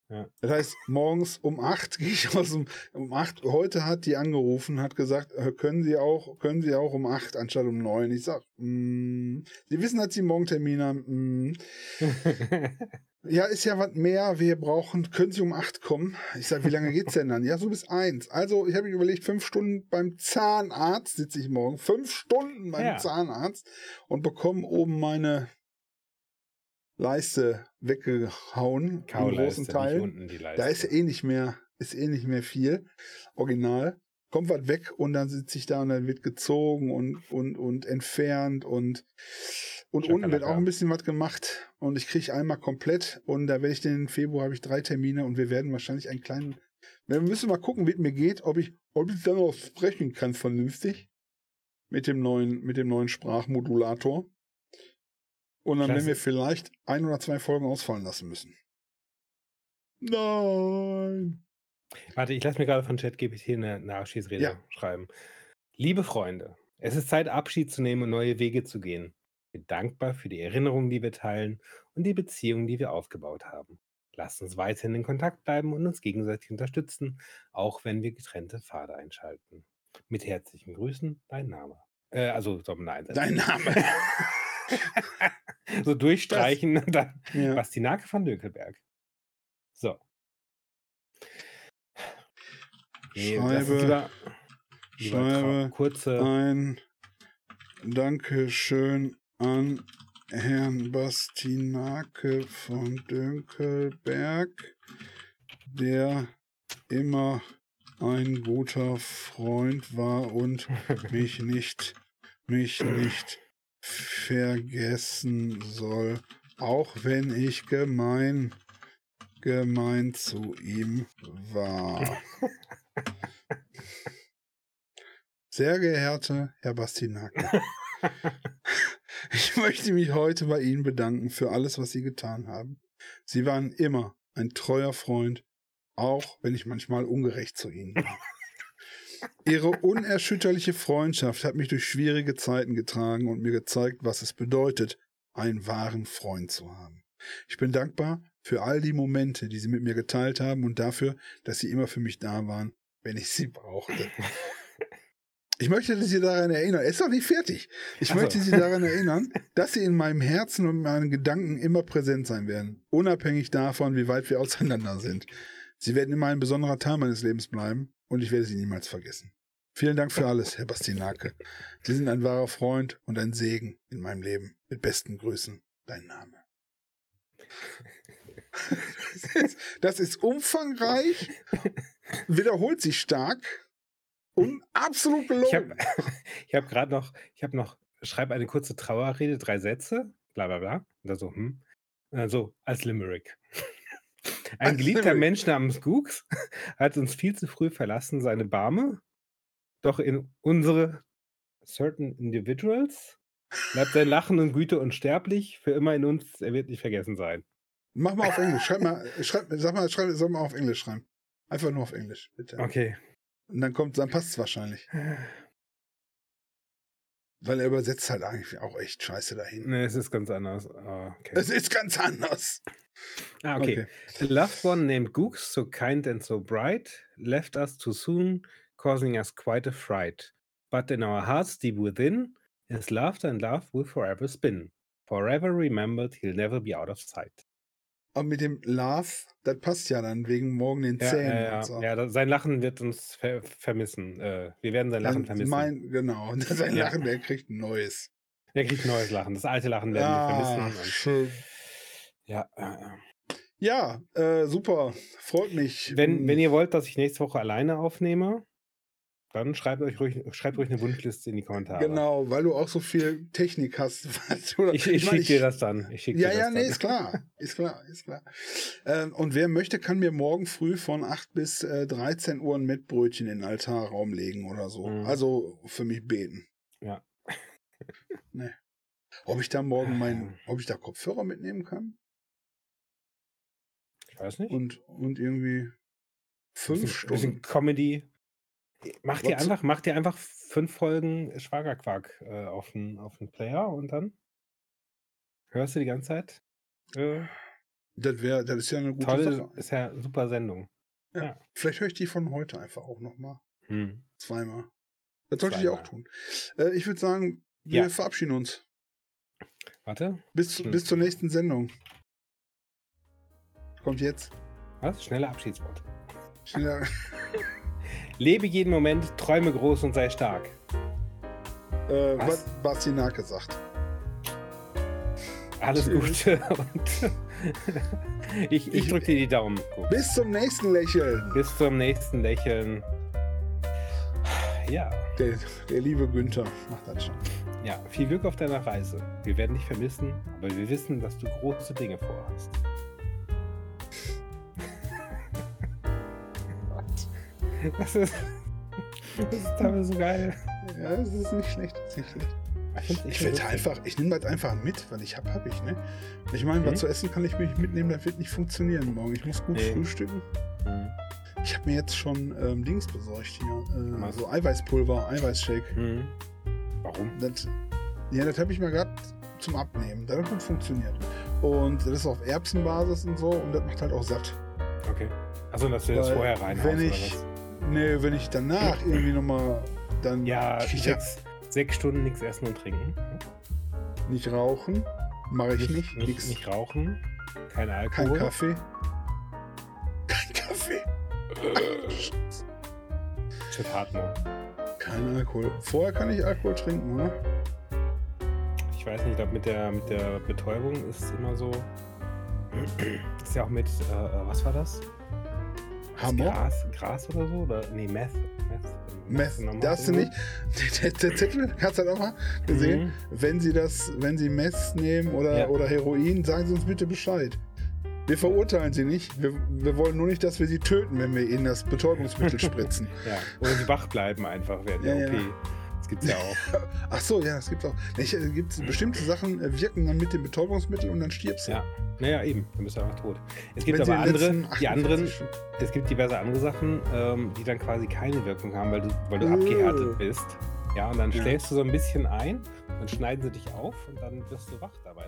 Ja. Das heißt, morgens um 8 gehe ich aus dem um 8. Heute hat die angerufen, hat gesagt, äh, können Sie auch können Sie auch um 8 anstatt um 9. Ich sag, mm, Sie wissen, dass Sie morgen Termin haben. Mm. Ja, ist ja was mehr. Wir brauchen, können Sie um 8 kommen? Ich sag, wie lange geht's denn dann? Ja, so bis 1. Also, ich habe mir überlegt, fünf Stunden beim Zahnarzt sitze ich morgen. Fünf Stunden beim Ja. Zahnarzt und bekomme oben meine Leiste weggehauen. Im großen Teil. unten. Da ist eh nicht mehr, ist eh nicht mehr viel. Original. Kommt was weg und dann sitze ich da und dann wird gezogen und, und, und entfernt und, und unten wird auch ein bisschen was gemacht und ich kriege einmal komplett und da werde ich den Februar habe ich drei Termine und wir werden wahrscheinlich einen kleinen, wir müssen mal gucken, wie es mir geht, ob ich, ob ich dann auch sprechen kann vernünftig mit dem neuen, mit dem neuen Sprachmodulator. Und dann werden wir vielleicht ein oder zwei Folgen ausfallen lassen müssen. Nein. Warte, ich lasse mir gerade von ChatGPT eine, eine Abschiedsrede Ja. schreiben. Liebe Freunde, es ist Zeit, Abschied zu nehmen und neue Wege zu gehen. Ich bin dankbar für die Erinnerungen, die wir teilen und die Beziehungen, die wir aufgebaut haben. Lasst uns weiterhin in Kontakt bleiben und uns gegenseitig unterstützen, auch wenn wir getrennte Pfade einschalten. Mit herzlichen Grüßen, dein Name. Äh, also, eine Dein Name. so durchstreichen und dann Ja. Bastinake von Dökelberg. So. Nee, Schreibe, lieber, lieber schreibe kurze. ein Dankeschön an Herrn Bastinake von Dönkelberg, der immer ein guter Freund war und mich nicht, mich nicht vergessen soll, auch wenn ich gemein, gemein zu ihm war. Sehr geehrter Herr Bastinake, ich möchte mich heute bei Ihnen bedanken für alles, was Sie getan haben. Sie waren immer ein treuer Freund, auch wenn ich manchmal ungerecht zu Ihnen war. Ihre unerschütterliche Freundschaft hat mich durch schwierige Zeiten getragen und mir gezeigt, was es bedeutet, einen wahren Freund zu haben. Ich bin dankbar für all die Momente, die Sie mit mir geteilt haben und dafür, dass Sie immer für mich da waren, wenn ich Sie brauchte. Ich möchte Sie daran erinnern, er ist doch nicht fertig. Ich Ach so. möchte Sie daran erinnern, dass Sie in meinem Herzen und meinen Gedanken immer präsent sein werden, unabhängig davon, wie weit wir auseinander sind. Sie werden immer ein besonderer Teil meines Lebens bleiben und ich werde Sie niemals vergessen. Vielen Dank für alles, Herr Bastinake. Sie sind ein wahrer Freund und ein Segen in meinem Leben. Mit besten Grüßen, dein Name. Das ist, umfangreich, wiederholt sich stark und absolut Ich gelogen. habe ich hab gerade noch, ich habe noch, schreib eine kurze Trauerrede, drei Sätze, bla bla bla. Und dann so, hm. Und dann so, als Limerick. Ein geliebter. Mensch namens Gooks hat uns viel zu früh verlassen, seine Barme. Doch in unsere certain individuals bleibt sein Lachen und Güte unsterblich, für immer in uns, er wird nicht vergessen sein. Mach mal auf Englisch. Schreib mal, schreib, sag mal, schreib, sag mal auf Englisch schreiben. Einfach nur auf Englisch, bitte. Okay. Und dann kommt, dann passt es wahrscheinlich. Weil er übersetzt halt eigentlich auch echt scheiße dahin. Ne, es ist ganz anders. Ah, okay. Es ist ganz anders. Ah, okay. A loved one named Gooks, so kind and so bright, left us too soon, causing us quite a fright. But in our hearts deep within, his laughter and love will forever spin. Forever remembered, he'll never be out of sight. Aber mit dem Love, das passt ja dann wegen morgen den Ja, Zähnen. ja, ja, so. ja, sein Lachen wird uns ver vermissen. Äh, wir werden sein Lachen Dann vermissen. Mein, genau. Sein Ja. Lachen, der kriegt ein neues. Er kriegt neues Lachen. Das alte Lachen werden wir Ah, vermissen. Und, schön. ja. Ja, äh, super. Freut mich. wenn, Mm, wenn ihr wollt, dass ich nächste Woche alleine aufnehme, dann schreibt euch ruhig, schreibt ruhig eine Wunschliste in die Kommentare. Genau, weil du auch so viel Technik hast. was du- Ich, ich, mein, schicke dir das dann. Ich Ja, ja, das nee, dann. ist klar. Ist klar, ist klar. Ähm, und wer möchte, kann mir morgen früh von 8 bis äh, 13 Uhr ein Mettbrötchen in den Altarraum legen oder so. Mhm. Also für mich beten. Ja. Nee. Ob ich da morgen mein, ob ich da Kopfhörer mitnehmen kann Ich weiß nicht. und, und irgendwie fünf bisschen, bisschen Stunden. Comedy. Mach dir, einfach, mach dir einfach fünf Folgen Schwagerquark äh, auf den auf den Player und dann hörst du die ganze Zeit. Äh, Das wäre, das ist ja eine gute toll, Sache. ist ja super Sendung. Vielleicht höre ich die von heute einfach auch nochmal. Hm. Zweimal. Das sollte ich Zweimal. auch tun. Äh, ich würde sagen, wir Ja. verabschieden uns. Warte, Bis, Hm. bis zur nächsten Sendung. Kommt jetzt. was? Schnelle Abschiedswort. Schneller. Lebe jeden Moment, träume groß und sei stark. Äh, Was? was Bastinake sagt. Alles. Gute und ich, ich Ich- drücke dir die Daumen. Gut. Bis zum nächsten Lächeln. Bis zum nächsten Lächeln. Ja, Der, der liebe Günther macht das schon. ja, viel Glück auf deiner Reise. Wir werden dich vermissen, aber wir wissen, dass du große Dinge vorhast. Das ist, das ist teilweise so geil. Ja, das ist nicht schlecht. Das ist nicht schlecht. Ich werde einfach, ich nehme das einfach mit, weil ich habe, habe ich, ne? Ich meine, mhm. was zu essen kann ich mich mitnehmen, das wird nicht funktionieren morgen. Ich muss gut nee. frühstücken. Mhm. Ich habe mir jetzt schon ähm, Dings besorgt hier. Äh, so Eiweißpulver, Eiweißshake. Mhm. Warum? Das, ja, das habe ich mir gerade zum Abnehmen. Das hat gut funktioniert. Und das ist auf Erbsenbasis und so und das macht halt auch satt. Okay. Achso, dass du das vorher rein wenn ich, Nee, wenn ich danach irgendwie nochmal dann. Ja, sechs, sechs Stunden nichts essen und trinken. Nicht rauchen. Mache ich nicht. Nicht, nicht, nicht rauchen. Kein Alkohol. Kein Kaffee. Kein Kaffee. Shit hart, ne? Kein Alkohol. Vorher kann ich Alkohol trinken, oder? Ich weiß nicht, ich glaube, mit der, mit der Betäubung ist es immer so. Ist ja auch mit, äh, was war das? Hammer? Gras, Gras oder so? Oder, nee, Meth. Meth, Meth darfst du nicht. Der, der Zettel, hast du das auch mal gesehen? Mhm. Wenn Sie das, wenn Sie Meth nehmen oder, ja. oder Heroin, sagen Sie uns bitte Bescheid. Wir verurteilen sie nicht. Wir, wir, wollen nur nicht, dass wir sie töten, wenn wir ihnen das Betäubungsmittel spritzen. ja, oder sie wach bleiben einfach während ja, der OP. Ja. Das gibt's ja auch. Ach so, ja, das gibt's auch. Es äh, gibt bestimmte Sachen äh, wirken dann mit dem Betäubungsmittel und dann stirbst du. Ja, naja, eben. Dann bist du einfach tot. Es gibt Wenn aber andere, die anderen, es gibt diverse andere Sachen, ähm, die dann quasi keine Wirkung haben, weil du, weil du äh. abgehärtet bist. Ja, und dann ja. schläfst du so ein bisschen ein, dann schneiden sie dich auf und dann wirst du wach dabei.